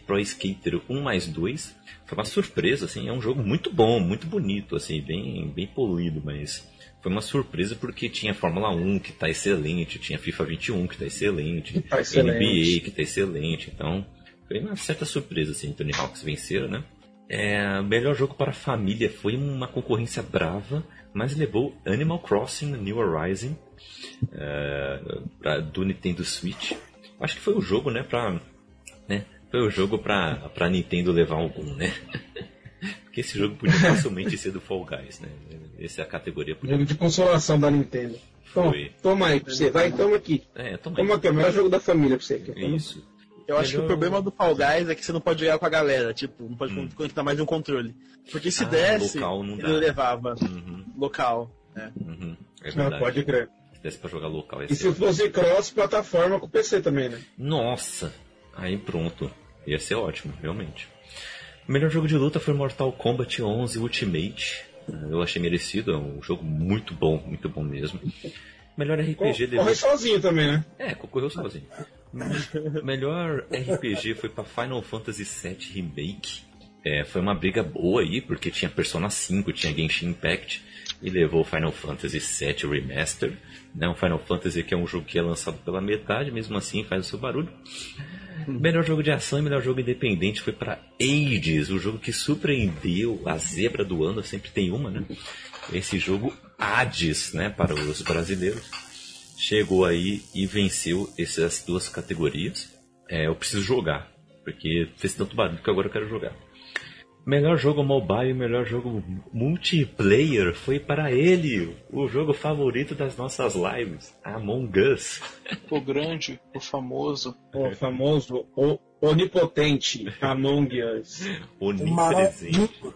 Pro Skater 1 mais 2. Foi uma surpresa, assim, é um jogo muito bom, muito bonito, assim, bem, bem polido, mas foi uma surpresa porque tinha Fórmula 1 que tá excelente, tinha FIFA 21 que tá excelente, Tá excelente. NBA que tá excelente, então foi uma certa surpresa, assim, Tony Hawk's venceram, né? É, melhor jogo para a família foi uma concorrência brava, mas levou Animal Crossing New Horizon é, pra- do Nintendo Switch. Acho que foi o jogo, né, pra, né, foi o jogo pra, pra Nintendo levar algum, né? Porque esse jogo podia facilmente ser do Fall Guys, né? Essa é a categoria podia. Jogo de consolação da Nintendo. Toma, Foi. toma aí pra você. Vai, toma aqui. É, toma aí. Toma aqui, é o melhor jogo da família pra você. Aqui. Isso. Eu acho que o problema do Fall Guys é que você não pode jogar com a galera, tipo, não pode conectar mais de um controle. Porque se Ah, desse, local não ele levava Uhum, local. né? uhum. É verdade. pode crer. Se desse pra jogar local, E se fosse cross-plataforma com o PC também, né? Nossa, aí pronto. Ia ser ótimo, realmente. O melhor jogo de luta foi Mortal Kombat 11 Ultimate. Eu achei merecido, é um jogo muito bom, muito bom mesmo. Melhor RPG Corre levou... sozinho também, né? É, concorreu sozinho. Melhor RPG foi pra Final Fantasy VII Remake. É, foi uma briga boa aí, porque tinha Persona 5, tinha Genshin Impact, e levou Final Fantasy VII Remaster. Né? Um Final Fantasy que é um jogo que é lançado pela metade, mesmo assim faz o seu barulho. Melhor jogo de ação e melhor jogo independente foi para Hades, o jogo que surpreendeu a zebra do ano, sempre tem uma, né? Esse jogo Hades, né, para os brasileiros, chegou aí e venceu essas duas categorias. É, eu preciso jogar, porque fez tanto barulho que agora eu quero jogar. Melhor jogo mobile e melhor jogo multiplayer foi para ele, o jogo favorito das nossas lives, Among Us. O grande, o famoso. O famoso, o onipotente Among Us. Onipresente. Maravilhoso.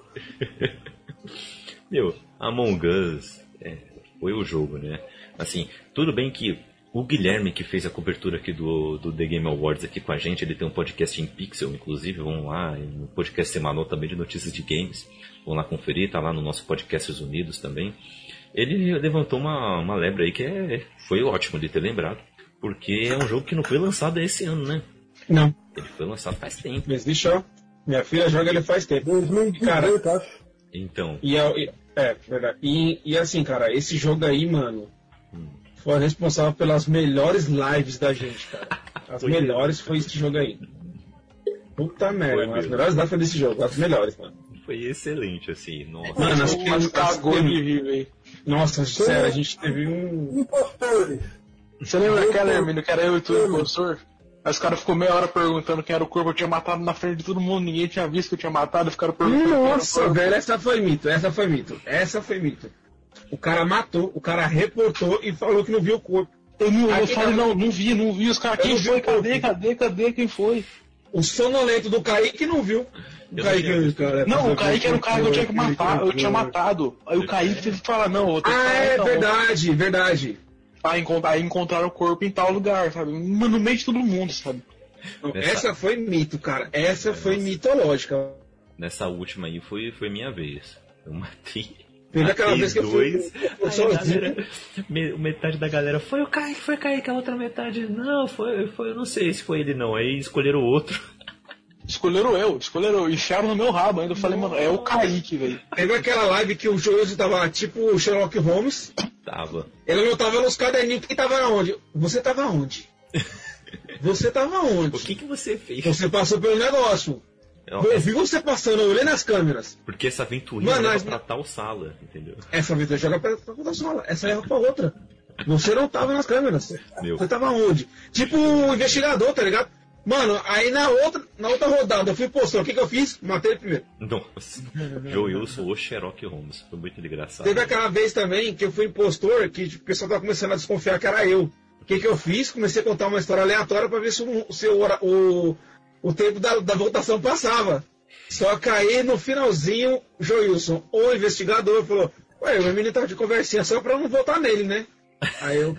Meu, Among Us é, foi o jogo, né? Assim, tudo bem que o Guilherme que fez a cobertura aqui do, do The Game Awards aqui com a gente, ele tem um podcast em Pixel, inclusive, vamos lá, um podcast semanal também de notícias de games. Vão lá conferir, tá lá no nosso Podcasts Unidos também. Ele levantou uma, uma lebre aí que é, foi ótimo de ter lembrado, porque é um jogo que não foi lançado esse ano, né? Não, Ele foi lançado faz tempo. mas bicho, ó, minha filha joga ele faz tempo. 2018, acho. Então, E é, e- é, verdade. E, e assim, cara, esse jogo aí, mano, foi responsável pelas melhores lives da gente, cara. As Foi. melhores foi esse jogo aí. Puta merda, Foi as melhores lives foi desse jogo, as melhores, mano. foi excelente, assim, nossa. Mano, acho que cagou que- de velho. Nossa, sério, a gente teve um. Impostores. Você lembra daquela, Hermínio, que era eu e tu, impostor? Aí os caras ficou meia hora perguntando quem era o corpo, eu tinha matado na frente de todo mundo, ninguém tinha visto que eu tinha matado, ficaram perguntando. quem era o Nossa, corpo. velho, essa foi mito, essa foi mito, essa foi mito. O cara matou, o cara reportou e falou que não viu o corpo. Eu, não, eu falei, não. não, não vi, não vi os caras. Quem foi? Cadê, cadê, cadê? Quem foi? O sonolento do Kaique não viu. O Eu Kaique, não cara, Não, o Kaique era o cara que eu tinha que matar, eu tinha matado. Aí o Kaique teve que falar, não, eu tenho que Ah, falar, é então. verdade, verdade. Aí encontrar, aí encontraram o corpo em tal lugar, sabe? No meio de todo mundo, sabe? Não, Essa- Essa foi mito, cara. Essa foi mitológica. Nessa última aí foi, foi minha vez. Eu matei. Teve aquela vez que eu fui- dois. eu fui galera- me- metade da galera foi o Kaique, foi o Kaique, a outra metade não, foi, foi, eu não sei se foi ele não. Aí escolheram o outro. Escolheram eu, escolheram eu, enfiaram no meu rabo ainda. Eu falei, mano, é o Kaique, velho. Teve aquela live que o Joelso tava tipo o Sherlock Holmes. Tava. Ele anotava nos caderninhos quem tava onde. Você tava onde? Você tava O onde? que que você fez? Você passou pelo negócio. Eu vi você passando, eu olhei nas câmeras. Porque essa aventurinha Mano, era nós- pra tal sala, entendeu? Essa vida joga pra, pra outra sala. Essa erra pra outra. Você não tava nas câmeras. Meu. Você tava onde? Tipo um investigador, tá ligado? Mano, aí na outra, na outra rodada eu fui postou. O que, que eu fiz? Matei ele primeiro. Nossa. Joe Wilson ou Sherlock Holmes. Foi muito engraçado. Teve aquela vez também que eu fui impostor, que tipo, o pessoal tava começando a desconfiar que era eu. O que, que eu fiz? Comecei a contar uma história aleatória pra ver se o, se o, o, o tempo da, da votação passava. Só que aí no finalzinho, Joilson, o investigador, falou: Ué, o menino tava de conversinha só pra eu não votar nele, né? Aí eu.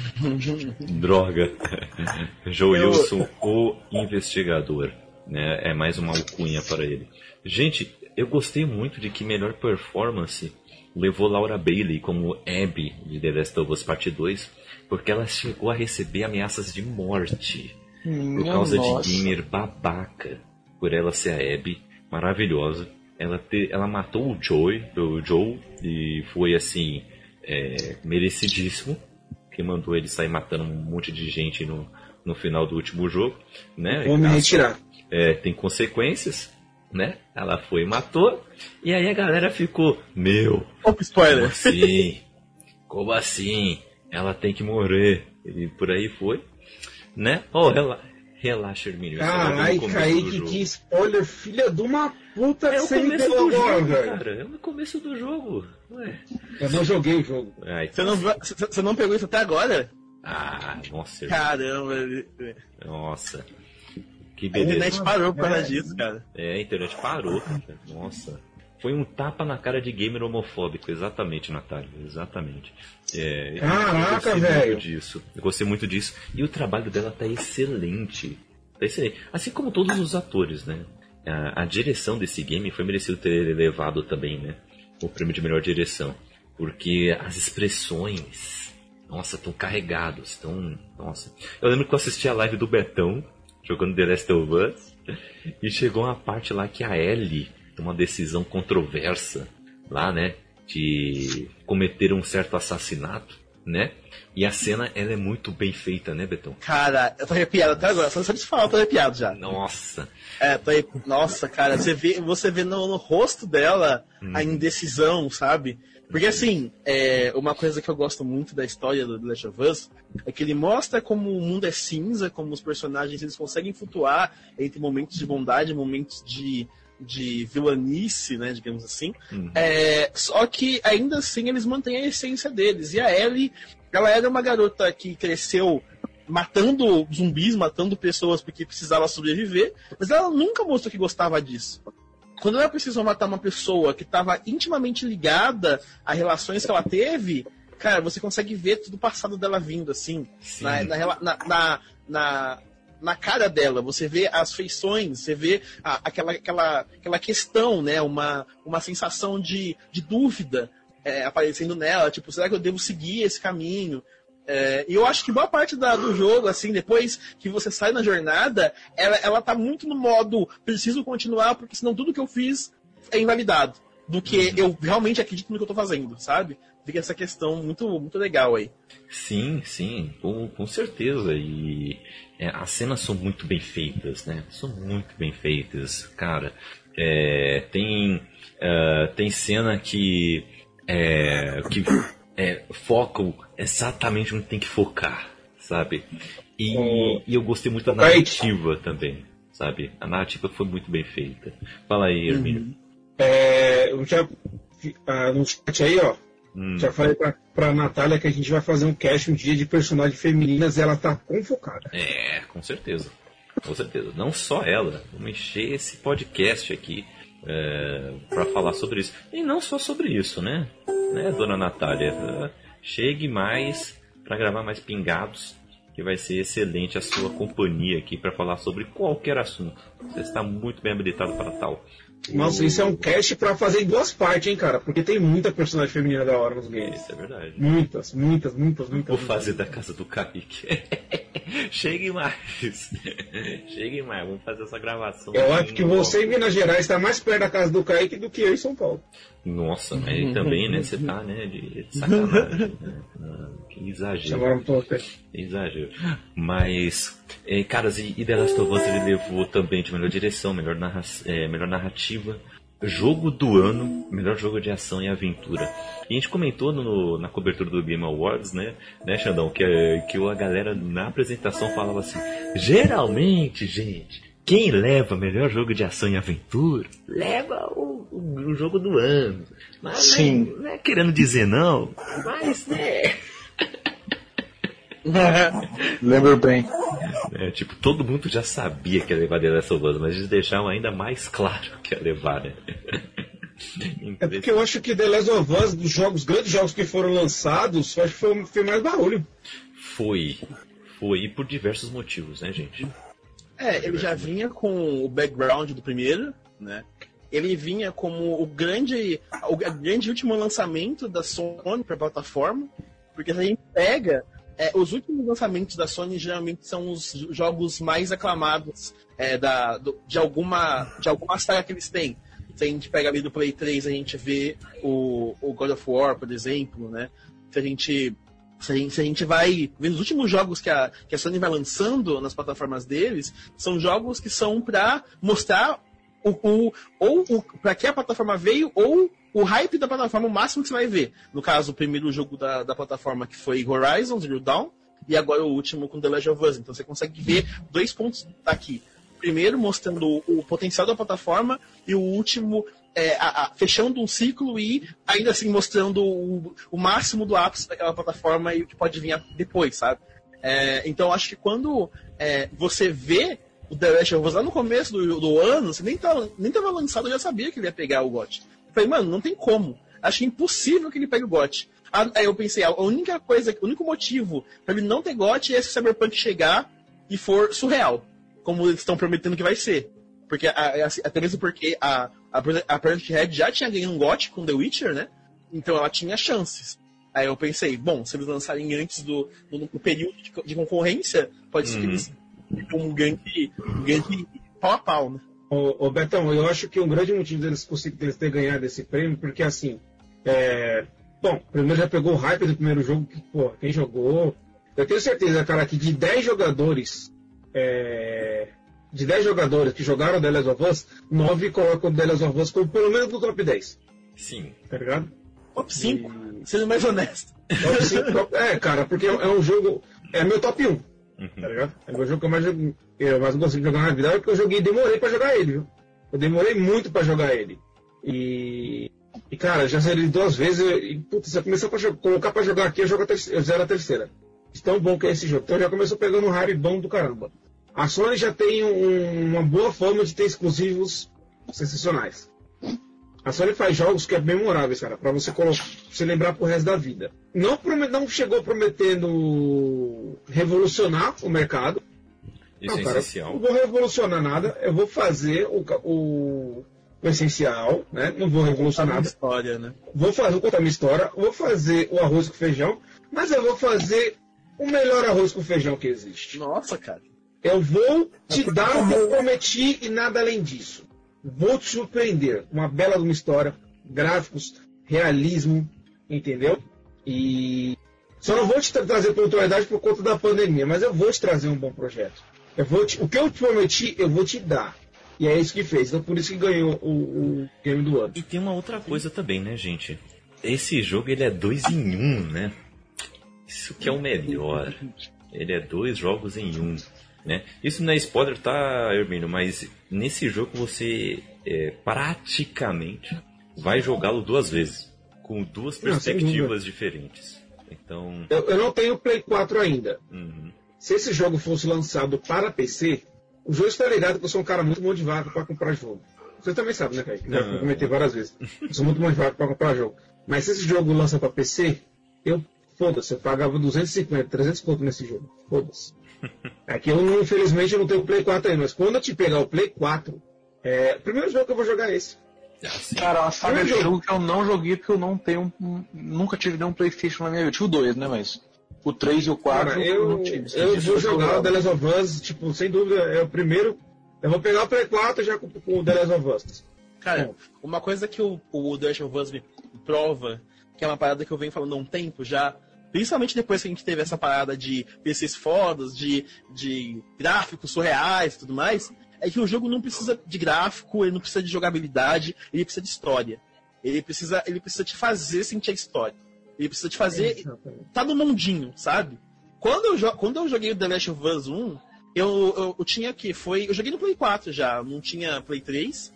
Droga. Joe Wilson, o investigador. Né? É mais uma alcunha para ele. Gente, eu gostei muito de que melhor performance levou Laura Bailey como Abby de The Last of Us Part 2, porque ela chegou a receber ameaças de morte por Minha causa nossa. de gamer babaca. Por ela ser a Abby, maravilhosa. Ela, ter, ela matou o Joey, o Joe, e foi assim, é, merecidíssimo. Que mandou ele sair matando um monte de gente no, no final do último jogo. Né? Vou me retirar. é, tem consequências, né? Ela foi e matou. E aí a galera ficou, meu, Opa, como spoiler. assim? Como assim? Ela tem que morrer. E por aí foi. Né? Oh, rela relaxa, Hermínio. é do Kaique, que spoiler, filha de uma puta É que o você me deu agora, jogo, velho. cara. É no começo do jogo. Ué. Eu não joguei o jogo. Ai, Você não, você- não pegou isso até agora? Ah, nossa, Caramba, nossa. Que a beleza. internet parou por causa disso, cara. É, a internet parou, cara. Nossa. Foi um tapa na cara de gamer homofóbico, exatamente, Natália. Exatamente. É, Caraca, eu gostei velho. Muito disso. Eu gostei muito disso. E o trabalho dela tá excelente. Tá excelente. Assim como todos os atores, né? A, a direção desse game foi merecido ter levado também, né? O prêmio de melhor direção. Porque as expressões, nossa, estão carregados. Estão. Nossa. Eu lembro que eu assisti a live do Betão, jogando The Last of Us. E chegou uma parte lá que a Ellie uma decisão controversa lá, né? De cometer um certo assassinato, né? E a cena, ela é muito bem feita, né, Betão? Cara, eu tô arrepiado até agora. Só de falar, eu tô arrepiado já. Nossa, É, tô aí. Nossa, cara, você vê, você vê no, no rosto dela a indecisão, sabe? Porque assim, é, uma coisa que eu gosto muito da história do The Last of Us é que ele mostra como o mundo é cinza, como os personagens eles conseguem flutuar entre momentos de bondade e momentos de, de vilanice, né, digamos assim. Uhum. É, só que ainda assim eles mantêm a essência deles. E a Ellie, ela era uma garota que cresceu matando zumbis, matando pessoas porque precisava sobreviver, mas ela nunca mostrou que gostava disso. Quando ela precisou matar uma pessoa que estava intimamente ligada a relações que ela teve, cara, você consegue ver tudo o passado dela vindo, assim, sim. na, na, na, na, na, cara dela. Você vê as feições, você vê a- aquela, aquela, aquela questão, né? Uma, uma sensação de, de dúvida é, aparecendo nela. Tipo, será que eu devo seguir esse caminho? É, e eu acho que boa parte da- do jogo, assim, depois que você sai na jornada, ela, ela tá muito no modo preciso continuar, porque senão tudo que eu fiz é invalidado. Do que eu realmente acredito no que eu tô fazendo, sabe? Fica essa questão muito, muito legal aí. Sim, sim, com, com certeza. E é, as cenas são muito bem feitas, né? São muito bem feitas, cara. É, tem, ah, tem cena que, é, que é, focam exatamente onde tem que focar, sabe? E, Oh. e eu gostei muito da narrativa também, sabe? A narrativa foi muito bem feita. Fala aí, Hermínio. É, eu já ah, no chat aí, ó. Hum. Já falei pra, pra Natália que a gente vai fazer um cast um dia de personagens femininas e ela tá convocada. É, com certeza. Com certeza. Não só ela. Vamos encher esse podcast aqui é, para falar sobre isso. E não só sobre isso, né? Né, dona Natália? É, Chegue mais para gravar mais pingados, que vai ser excelente a sua companhia aqui para falar sobre qualquer assunto. Você está muito bem habilitado para tal. Nossa, isso é um cast pra fazer em duas partes, hein, cara? Porque tem muita personagem feminina da hora nos games. Isso é verdade. Muitas, muitas, muitas, muitas. Vou muitas. fazer da casa do Kaique. Chegue mais. Chegue mais. Vamos fazer essa gravação. Eu acho que você em Minas Gerais está mais perto da casa do Kaique do que eu em São Paulo. Nossa, mas aí também, né? Você tá, né? De, de sacanagem. Né? Exagero. Exagero. Mas, é, caras, e, e The Last of Us ele levou também de melhor direção, melhor, narra é, melhor narrativa, jogo do ano, melhor jogo de ação e aventura. E a gente comentou no- na cobertura do Game Awards, né, né, Xandão, que, é- que a galera na apresentação falava assim: geralmente, gente. Quem leva melhor jogo de ação e aventura leva o, o- o jogo do ano. Mas Sim. Não, é, não é querendo dizer não, mas né. Lembro bem. É, tipo, todo mundo já sabia que ia levar The Last of Us, mas eles deixaram ainda mais claro que ia levar, né? É porque eu acho que The Last of Us, dos jogos, grandes jogos que foram lançados, eu acho que foi, foi mais barulho. Foi. Foi, e por diversos motivos, né, gente? É, ele já vinha com o background do primeiro, né? Ele vinha como o grande, o grande último lançamento da Sony para plataforma, porque se a gente pega é, os últimos lançamentos da Sony geralmente são os jogos mais aclamados é, da, do- de alguma de alguma saga que eles têm. Se a gente pega ali do Play 3, a gente vê o, o God of War, por exemplo, né? Se a gente se a, gente, se a gente vai vendo os últimos jogos que a, que a Sony vai lançando nas plataformas deles, são jogos que são pra mostrar o, o, ou o, pra que a plataforma veio, ou o hype da plataforma, o máximo que você vai ver. No caso, o primeiro jogo da, da plataforma que foi Horizon Zero Dawn, e agora o último com The Last of Us. Então você consegue ver dois pontos aqui. Primeiro, mostrando o, o potencial da plataforma, e o último, é, a- a- fechando um ciclo e ainda assim mostrando o, o máximo do ápice daquela plataforma e o que pode vir depois, sabe? É, então acho que quando é, você vê o The Last of Us lá no começo do, do ano, você nem tava, nem tava lançado, eu já sabia que ele ia pegar o GOT. Falei, mano, não tem como. Acho impossível que ele pegue o GOT. Aí eu pensei, a única coisa, o único motivo pra ele não ter GOT é se o Cyberpunk chegar e for surreal, como eles estão prometendo que vai ser. Porque, a- a- até mesmo porque a, a, a Project Red já tinha ganho um GOT com The Witcher, né? Então ela tinha chances. Aí eu pensei, bom, se eles lançarem antes do, do, do período de, de concorrência, pode ser que Uhum. eles um gangue, um gangue pau a pau, né? Ô, ô, Betão, eu acho que um grande motivo deles, deles ter ganhado esse prêmio, porque assim, é... bom, primeiro já pegou o hype do primeiro jogo, que, pô, quem jogou. Eu tenho certeza, cara, que de 10 jogadores, é, de 10 jogadores que jogaram The Last of Us, 9 colocam o The Last of Us como pelo menos no top 10, Sim. tá ligado? Top 5, sendo mais honesto. Top 5, top- é, cara, porque é um jogo. É meu top 1, tá Uhum. ligado? É o jogo que eu mais, eu mais de jogar na vida, porque eu joguei e demorei pra jogar ele, viu? Eu demorei muito pra jogar ele. E. E cara, já zerei duas vezes e, putz, se eu começar a colocar pra jogar aqui, eu, jogo a terceira, eu zero a terceira. Tão bom que é esse jogo. Então já começou pegando um hype bom do caramba. A Sony já tem um- uma boa forma de ter exclusivos sensacionais. A Sony faz jogos que é memoráveis, cara, pra você você lembrar pro resto da vida. Não, não chegou prometendo revolucionar o mercado. Isso não, é cara, essencial. Não vou revolucionar nada, eu vou fazer o, o, o essencial, né? Não vou revolucionar nada. história, né? Vou fazer, vou contar minha história, vou fazer o arroz com feijão, mas eu vou fazer o melhor arroz com feijão que existe. Nossa, cara. Eu vou te dar o que eu prometi e nada além disso. Vou te surpreender. Uma bela uma história, gráficos, realismo, entendeu? E só não vou te tra- trazer pontualidade por conta da pandemia, mas eu vou te trazer um bom projeto. Eu vou te- o que eu te prometi, eu vou te dar. E é isso que fez. Então por isso que ganhou o, o game do ano. E tem uma outra coisa também, né, gente? Esse jogo ele é dois em um, né? Isso que é o melhor. Ele é dois jogos em um. Né? Isso não é spoiler, tá, Hermínio? Mas nesse jogo você é, praticamente vai jogá-lo duas vezes, com duas perspectivas diferentes. Então, Eu, eu não tenho Play 4 ainda. uhum. Se esse jogo fosse lançado para PC, o jogo está ligado que eu sou um cara muito motivado para comprar jogo. Você também sabe, né, Kaique? Já Não. comentei várias vezes. Eu sou muito motivado para comprar jogo. Mas se esse jogo lança para PC, eu, foda-se, eu pagava 250, 300 conto nesse jogo. Foda-se. Aqui eu, não, infelizmente, eu não tenho o Play 4 ainda, mas quando eu te pegar o Play 4, é, o primeiro jogo que eu vou jogar é esse. assim, Cara, uma saga de jogo que eu não joguei porque eu não tenho. Nunca tive nenhum Playstation na minha vida. Eu tive o 2, né? Mas. O 3 e o 4 Cara, eu eu, não tive. eu Isso vou eu jogar o The Last of Us, tipo, sem dúvida, é o primeiro. Eu vou pegar o Play 4 já com, com o The Last of Us. Cara, uma coisa que o, o The Last of Us me prova, que é uma parada que eu venho falando há um tempo já, principalmente depois que a gente teve essa parada de PCs fodas, de, de gráficos surreais e tudo mais, é que o jogo não precisa de gráfico, ele não precisa de jogabilidade, ele precisa de história. Ele precisa, ele precisa te fazer sentir a história. Ele precisa te fazer tá no mundinho, sabe? Quando eu, quando eu joguei o The Last of Us 1, eu, eu, eu tinha que foi, eu joguei no Play 4 já, não tinha Play 3,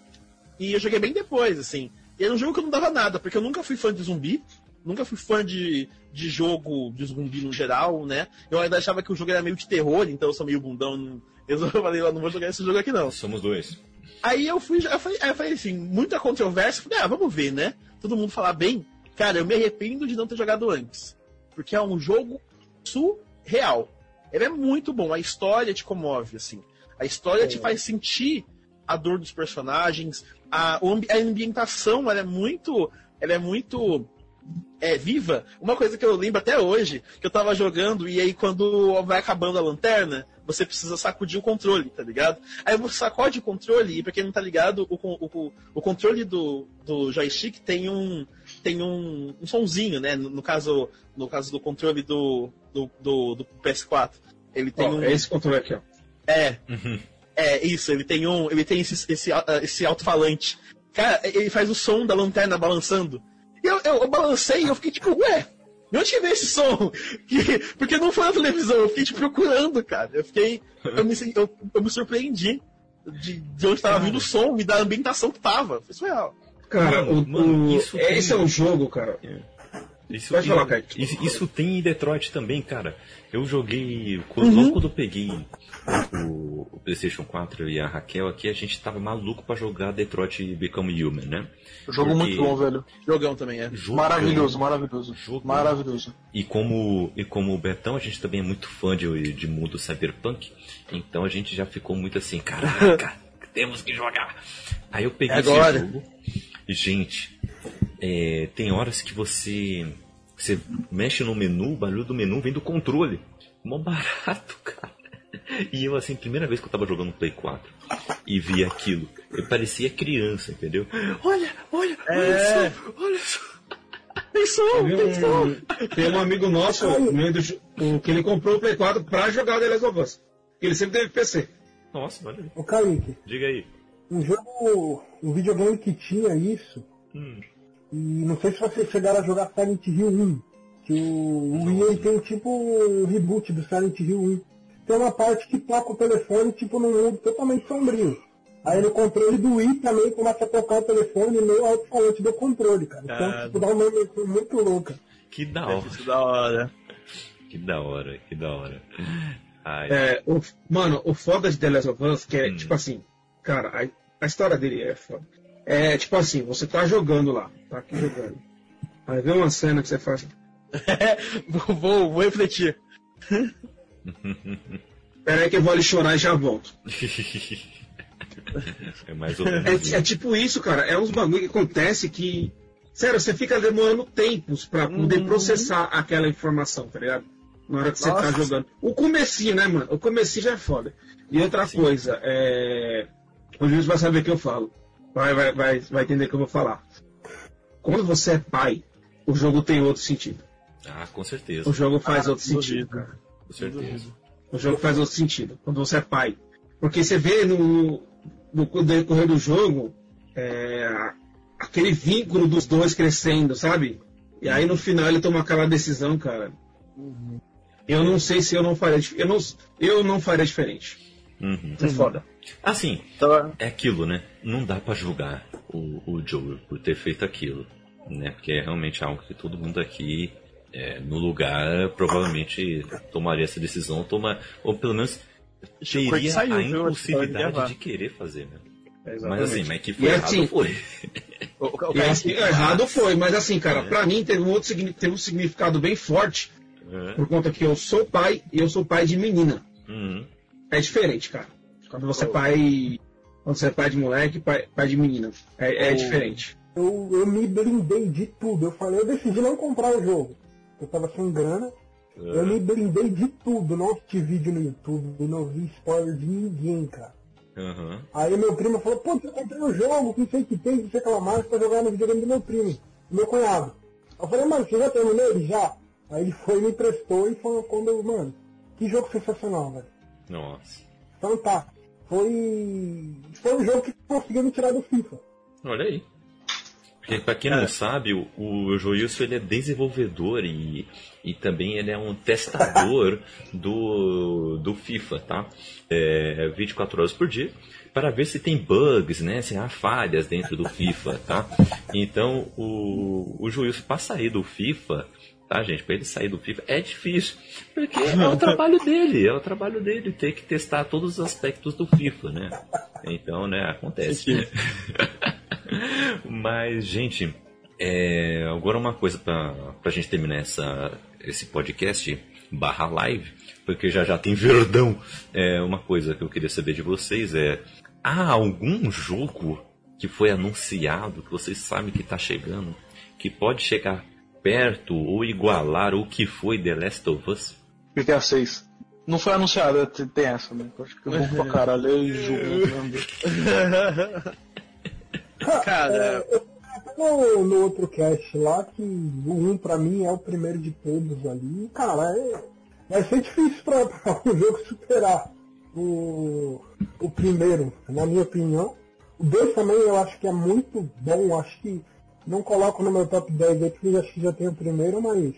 e eu joguei bem depois, assim. E era um jogo que eu não dava nada, porque eu nunca fui fã de zumbi, nunca fui fã de, de jogo de zumbi no geral, né? Eu ainda achava que o jogo era meio de terror, então eu sou meio bundão, eu falei, eu não vou jogar esse jogo aqui não. somos dois. Aí eu fui, eu falei, eu falei assim, muita controvérsia, falei, ah, vamos ver, né? Todo mundo falar bem. Cara, eu me arrependo de não ter jogado antes. Porque é um jogo surreal. Ele é muito bom, a história te comove, assim. A história te faz sentir a dor dos personagens, a, a ambientação, ela é muito. Ela é muito é, viva. Uma coisa que eu lembro até hoje, que eu tava jogando, e aí quando vai acabando a lanterna, você precisa sacudir o controle, tá ligado? Aí você sacode o controle, e pra quem não tá ligado, o, o, o controle do, do joystick tem um. Tem um, um sonzinho, né? No, no caso, no caso do controle do, do, do, do PS4. Ele tem Ó, um. É esse controle aqui, ó. É. É, isso, ele tem um. Ele tem esse, esse, esse alto-falante. Cara, ele faz o som da lanterna balançando. E eu, eu, eu balancei e eu fiquei tipo, ué, de onde que veio esse som? Que, porque não foi na televisão, eu fiquei tipo, procurando, cara. Eu fiquei. Eu me, eu, eu me surpreendi de, de onde estava vindo o som e da ambientação que tava. Foi surreal. Cara, Mano, o, mano, o- isso esse é um jogo, cara. Isso Pode tem, falar, Kaique. Isso, isso tem em Detroit também, cara. Eu joguei. Quando, Uhum. Logo quando eu peguei o, o PlayStation 4 e a Raquel aqui, a gente tava maluco pra jogar Detroit Become Human, né? Jogo Porque- muito bom, velho. Jogão também, é. Jogão. Maravilhoso, maravilhoso. Jogão. Maravilhoso. E como, e como o Betão, a gente também é muito fã de, de mundo cyberpunk, então a gente já ficou muito assim, caraca, temos que jogar. Aí eu peguei Agora. esse jogo e, gente, é, tem horas que você, você mexe no menu, o barulho do menu vem do controle. Mó barato, cara. E eu, assim, primeira vez que eu tava jogando Play 4 e vi aquilo, eu parecia criança, entendeu? Olha, olha, olha É. só, olha só. Tem som, tem som. um, tem um amigo nosso, o, que ele comprou o Play 4 pra jogar The Last of Us. Ele sempre teve PC. Nossa, olha aí. Ô Kaique, Diga aí. um jogo, um videogame que tinha isso, Hum. E não sei se vocês chegaram a jogar Silent Hill 1, que o Wii ele tem tipo um reboot do Silent Hill 1. Tem uma parte que toca o telefone tipo num mundo totalmente sombrio. Aí no controle do Wii também começa a tocar o telefone no alto-falante do controle, cara. Então, Ah, tipo, dá uma emoção muito louca. Que da hora. ser da hora. Que da hora, que da hora. Ai, É, o- mano, o foda de The Last of Us, que é Hum. tipo assim, cara, a, a história dele é foda. É tipo assim, você tá jogando lá, tá aqui jogando. Aí vem uma cena que você faz. vou, vou, vou refletir. Pera aí que eu vou ali chorar e já volto. é mais ou menos. É, é tipo isso, cara. É uns bagulho que acontece que. Sério, você fica demorando tempos pra poder processar aquela informação, tá ligado? Na hora que você tá Nossa. jogando. O comecinho, né, mano? O comecinho já é foda. E outra coisa, é. O juiz vai saber o que eu falo. Vai, vai, vai, vai entender o que eu vou falar. Quando você é pai, o jogo tem outro sentido. Ah, com certeza. O jogo faz Ah, outro duvido. sentido, cara. Com certeza. O jogo faz outro sentido quando você é pai. Porque você vê no, no decorrer do jogo é, aquele vínculo dos dois crescendo, sabe? E aí no final ele toma aquela decisão, cara. eu não sei se eu não faria, eu não, eu não faria diferente. Uhum. É foda. Assim, Então, é aquilo, né? Não dá pra julgar o, o Joe por ter feito aquilo, né? Porque é realmente algo que todo mundo aqui, é, no lugar, provavelmente tomaria essa decisão, toma, ou pelo menos teria saiu, a impulsividade gravar. de querer fazer, né? Mas Exatamente. assim, mas que E foi errado assim, foi. o, o, o E assim, errado foi, mas assim, cara, É. pra mim teve um outro teve um significado bem forte, É. por conta que eu sou pai e eu sou pai de menina. Uhum. É diferente, cara. Quando você é pai. Quando você é pai de moleque, pai, pai de menina. É, é Oh. diferente. Eu, eu me blindei de tudo. Eu falei, eu decidi não comprar o jogo. Eu tava sem grana. Eu me blindei de tudo. Não assisti vídeo no YouTube, não vi spoiler de ninguém, cara. Aham. Aí meu primo falou, pô, eu comprei o jogo, que não sei o que tem, que sei que mais, pra jogar no videogame do meu primo, do meu cunhado. Eu falei, mano, você já terminou ele? Já. Aí ele foi e me emprestou e falou, quando eu, mano, que jogo sensacional, velho. Nossa. Então tá. Foi. Foi um jogo que conseguiu me tirar do FIFA. Olha aí. Porque, pra quem não sabe, o, o Joilson ele é desenvolvedor e, e também ele é um testador do, do FIFA, tá? É, 24 horas por dia, para ver se tem bugs, né? Se há falhas dentro do FIFA, tá? Então, o, o Joilson, para sair do FIFA, tá, gente? Para ele sair do FIFA é difícil, porque é o trabalho dele, é o trabalho dele ter que testar todos os aspectos do FIFA, né? Então, né, acontece. Mas, gente, é, agora uma coisa pra, pra gente terminar essa, esse podcast barra live, porque já já tem verdão. É, uma coisa que eu queria saber de vocês é, há algum jogo que foi anunciado, que vocês sabem que tá chegando, que pode chegar perto ou igualar o que foi The Last of Us? GTA 6. Não foi anunciado, tem tem essa, né? Eu Acho que eu vou pra caralho, eu julgo. Cara, No, no outro cast lá, que o 1 pra mim é o primeiro de todos ali. Cara, é, vai ser difícil pra, pra o jogo superar o, o primeiro, na minha opinião. O 2 também eu acho que é muito bom, acho que não coloco no meu top 10 aí, porque acho que já tem o primeiro, mas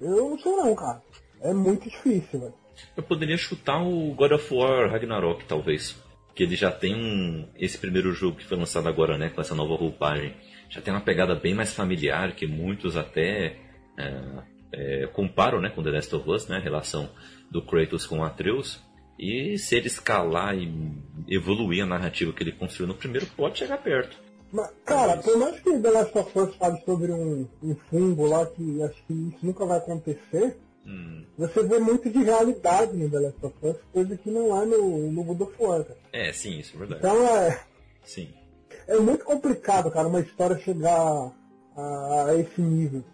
eu não sei não, cara. É muito difícil, velho. Eu poderia chutar o God of War Ragnarok, talvez. Que ele já tem um. Esse primeiro jogo que foi lançado agora, né? Com essa nova roupagem. Já tem uma pegada bem mais familiar, que muitos até é, é, comparam né, com The Last of Us, né? A relação do Kratos com Atreus. E se ele escalar e evoluir a narrativa que ele construiu no primeiro, pode chegar perto. Mas, cara, por mais que The Last of Us fale sobre um, um fungo lá, que acho que isso nunca vai acontecer, Hum, você vê muito de realidade no The Last of Us, coisa que não é no, no God of War, cara. é, sim, isso é verdade. Então é, Sim. é muito complicado, cara, uma história chegar a, a esse nível.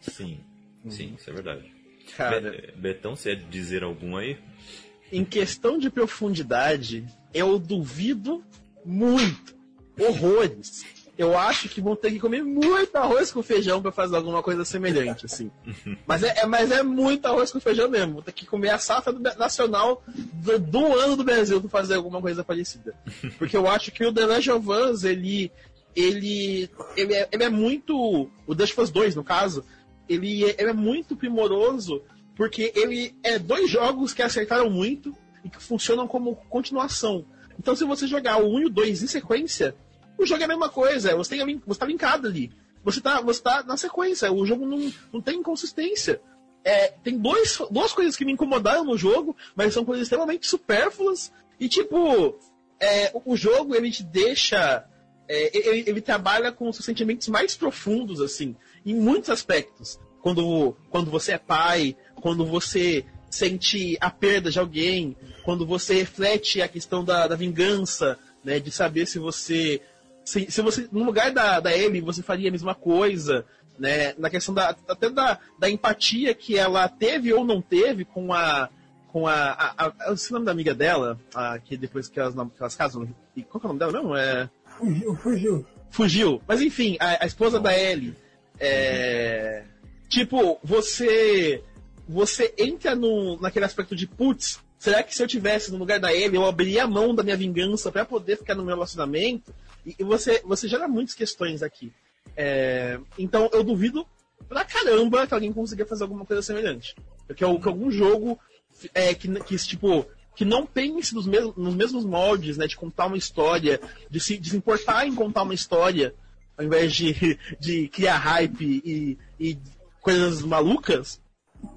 Sim. Sim, isso é verdade. cara, Be- Betão, você é de dizer algum aí? em questão de profundidade, eu duvido muito. Horrores. Eu acho que vão ter que comer muito arroz com feijão pra fazer alguma coisa semelhante, assim. Mas é, é- mas é muito arroz com feijão mesmo. Vou ter que comer a safra do- nacional do, do ano do Brasil pra fazer alguma coisa parecida. Porque eu acho que o The Last of Us, ele. Ele, ele, é, ele é muito. O The Last of Us 2, no caso, ele é, ele é muito primoroso porque ele é dois jogos que acertaram muito e que funcionam como continuação. Então, se você jogar o 1 e o 2 em sequência, o jogo é a mesma coisa, você, tem, você tá linkado ali. Você tá, você tá na sequência, o jogo não, não tem inconsistência. É, tem dois, duas coisas que me incomodaram no jogo, mas são coisas extremamente supérfluas. E tipo, é, o, o jogo ele te deixa. é, ele, ele trabalha com os seus sentimentos mais profundos, assim, em muitos aspectos. Quando, quando você é pai, quando você sente a perda de alguém, quando você reflete a questão da, da vingança, né, de saber se você se, se você no lugar da, da Ellie você faria a mesma coisa, né, na questão da até da, da empatia que ela teve ou não teve com a com a, a, a o nome da amiga dela, a, que depois que elas, que elas casam, e qual que é o nome dela mesmo? É Fugiu, fugiu. fugiu. Mas enfim, a, a esposa da Ellie. É, tipo, você. Você entra no, naquele aspecto de putz, será que se eu tivesse no lugar da Ellie, eu abriria a mão da minha vingança pra poder ficar no meu relacionamento? E, e você, você gera muitas questões aqui. É, então eu duvido pra caramba que alguém consiga fazer alguma coisa semelhante. Que, que algum jogo é, que, que tipo, que não pense nos mesmos, nos mesmos moldes, né, de contar uma história, de se, de se importar em contar uma história, ao invés de, de criar hype e, e coisas malucas,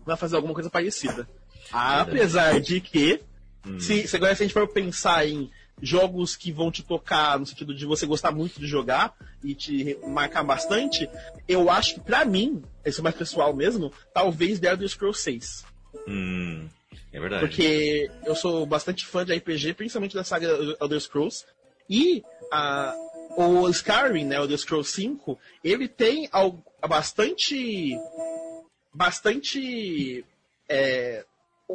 vai fazer alguma coisa parecida. Apesar de que, hum. se, se agora se a gente for pensar em jogos que vão te tocar no sentido de você gostar muito de jogar e te marcar bastante, eu acho que pra mim, esse é mais pessoal mesmo, talvez The Elder Scrolls 6. Hum, é verdade. Porque eu sou bastante fã de RPG, principalmente da saga Elder Scrolls, e a, o Skyrim, né, o Elder Scrolls 5, ele tem algo, bastante bastante é,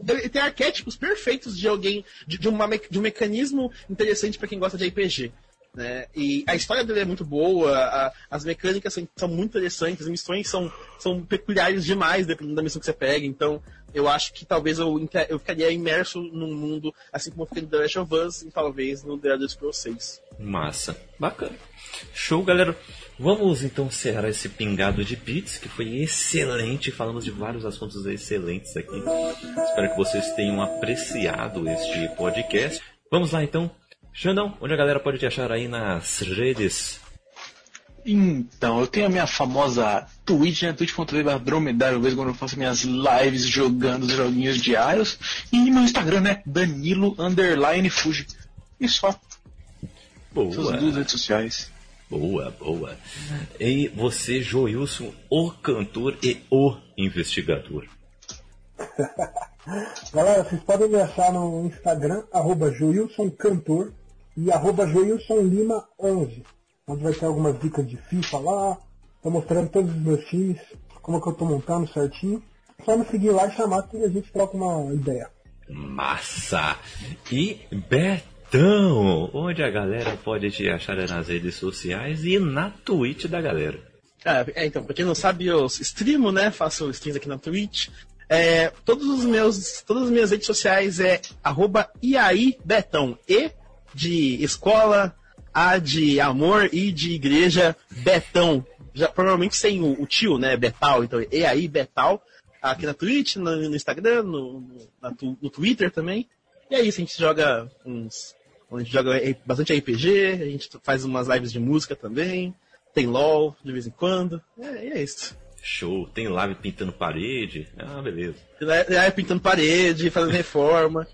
ele tem arquétipos perfeitos de alguém, de, de, uma, de um mecanismo interessante para quem gosta de RPG. Né? E a história dele é muito boa, a, as mecânicas são, são, muito interessantes, as missões são, são peculiares demais, dependendo da missão que você pega. Então, eu acho que talvez eu, eu ficaria imerso num mundo, assim como eu fiquei no The Last of Us e talvez no The Elder Scrolls 6. Massa, bacana. Show, galera. Vamos então encerrar esse pingado de bits, que foi excelente. Falamos de vários assuntos excelentes aqui. Espero que vocês tenham apreciado este podcast. Vamos lá então. Xandão, onde a galera pode te achar aí nas redes? Então, eu tenho a minha famosa Twitch, né? twitch.tv dromedário, vez quando eu faço minhas lives jogando os joguinhos diários. E meu Instagram, né? Danilo Underline Fuji. E só. Boa. Essas duas redes sociais. Boa, boa. E você, Joilson, o cantor e o investigador. Galera, vocês podem me achar no Instagram, arroba Joilson Cantor e arroba Joilson Lima 11, onde vai ter algumas dicas de FIFA lá, tô mostrando todos os meus times, como que eu tô montando certinho. Só me seguir lá e chamar que a gente troca uma ideia. Massa! E Beto então, onde a galera pode te achar nas redes sociais e na Twitch da galera. Ah, é, então, pra quem não sabe, eu streamo, né? Faço streams aqui na Twitch. É, todos os meus, todas as minhas redes sociais é arroba Betão. E de escola, A de amor e de igreja Betão. Já, provavelmente sem o, o tio, né? Betal. Então, e aí Betal. Aqui na Twitch, no, no Instagram, no, no, no Twitter também. E é isso, a gente joga uns onde a gente joga bastante RPG, a gente faz umas lives de música também, tem LOL de vez em quando, é, é isso. Show, tem live pintando parede, ah, beleza. Live pintando parede, fazendo reforma.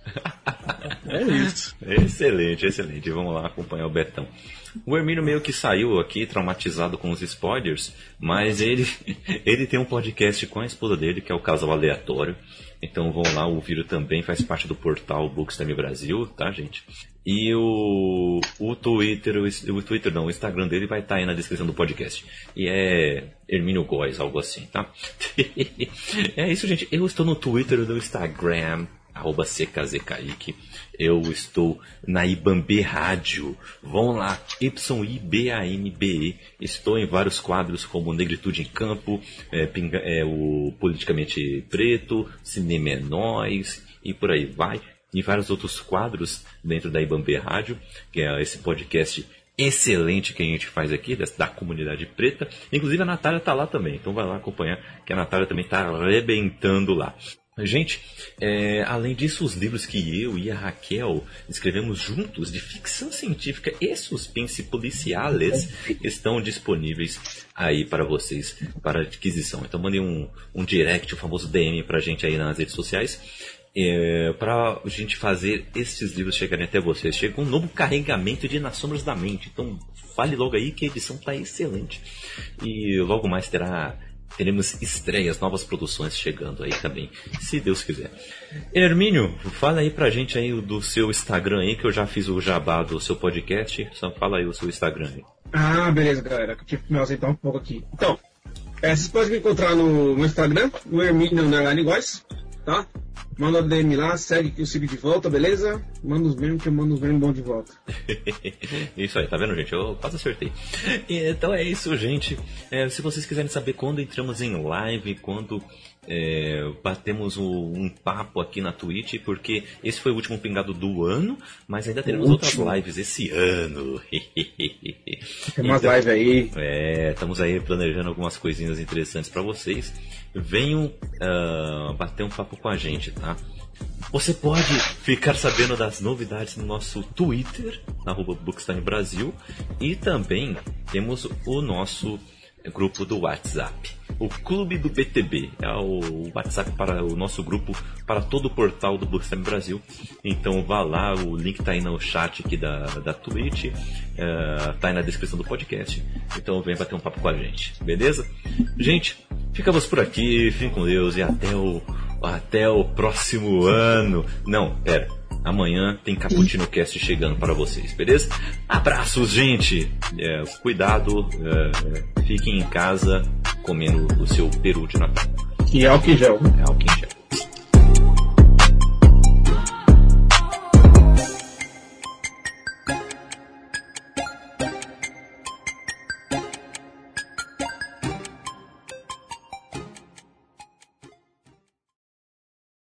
é isso. Excelente, excelente. Vamos lá acompanhar o Betão. O Hermínio meio que saiu aqui traumatizado com os spoilers, mas ele, ele tem um podcast com a esposa dele, que é o Casal Aleatório. Então vão lá ouvir também, faz parte do portal Bookstime Brasil, tá, gente? E o, o Twitter, o, o, Twitter não, o Instagram dele vai estar tá aí na descrição do podcast. E é Hermínio Góes, algo assim, tá? é isso, gente. Eu estou no Twitter e no Instagram, arroba CKZKaique. Eu estou na Ibambe Rádio. Vão lá, Y-I-B-A-M-B-E. Estou em vários quadros como Negritude em Campo, é, pinga, é, o Politicamente Preto, Cinema é Nós e por aí vai e vários outros quadros dentro da Ibambe Rádio, que é esse podcast excelente que a gente faz aqui, da comunidade preta. Inclusive a Natália está lá também, então vai lá acompanhar, que a Natália também está arrebentando lá. Gente, é, além disso, os livros que eu e a Raquel escrevemos juntos de ficção científica e suspense policiais estão disponíveis aí para vocês para adquisição. Então mandem um, um direct, o famoso DM para a gente aí nas redes sociais é, para a gente fazer esses livros chegarem até vocês. Chega um novo carregamento de Nas Sombras da Mente. Então, fale logo aí que a edição está excelente. E logo mais terá teremos estreias, novas produções chegando aí também, se Deus quiser. Hermínio, fala aí pra gente aí do seu Instagram aí, que eu já fiz o jabá do seu podcast, só fala aí o seu Instagram aí. Ah, beleza, galera. Que me ausentar um pouco aqui. Então, é, vocês podem me encontrar no, Instagram, no Hermínio Underline Góes, tá? Manda o DM lá, segue que eu sigo de volta, beleza? Manda os memes que eu mando os memes bom de volta. isso aí, tá vendo, gente? Eu quase acertei. Então é isso, gente. É, se vocês quiserem saber quando entramos em live, quando é, batemos um, um, papo aqui na Twitch, porque esse foi o último pingado do ano, mas ainda teremos outras lives esse ano. Tem umas lives aí. É, estamos aí planejando algumas coisinhas interessantes para vocês. Venham uh, bater um papo com a gente, tá? Você pode ficar sabendo das novidades no nosso Twitter, Bookstime Brasil, e também temos o nosso grupo do WhatsApp. O Clube do BTB é o WhatsApp para o nosso grupo, para todo o portal do Bookstime Brasil. Então vá lá, o link está aí no chat aqui da, da Twitch, uh, tá aí na descrição do podcast. Então vem bater um papo com a gente, beleza? Gente, ficamos por aqui, fiquem com Deus e até o, até o próximo ano. Não, pera. Amanhã tem Cappuccino Cast chegando para vocês, beleza? Abraços, gente! É, cuidado, é, fiquem em casa comendo o seu peru de Natal. E álcool em gel. É álcool em gel.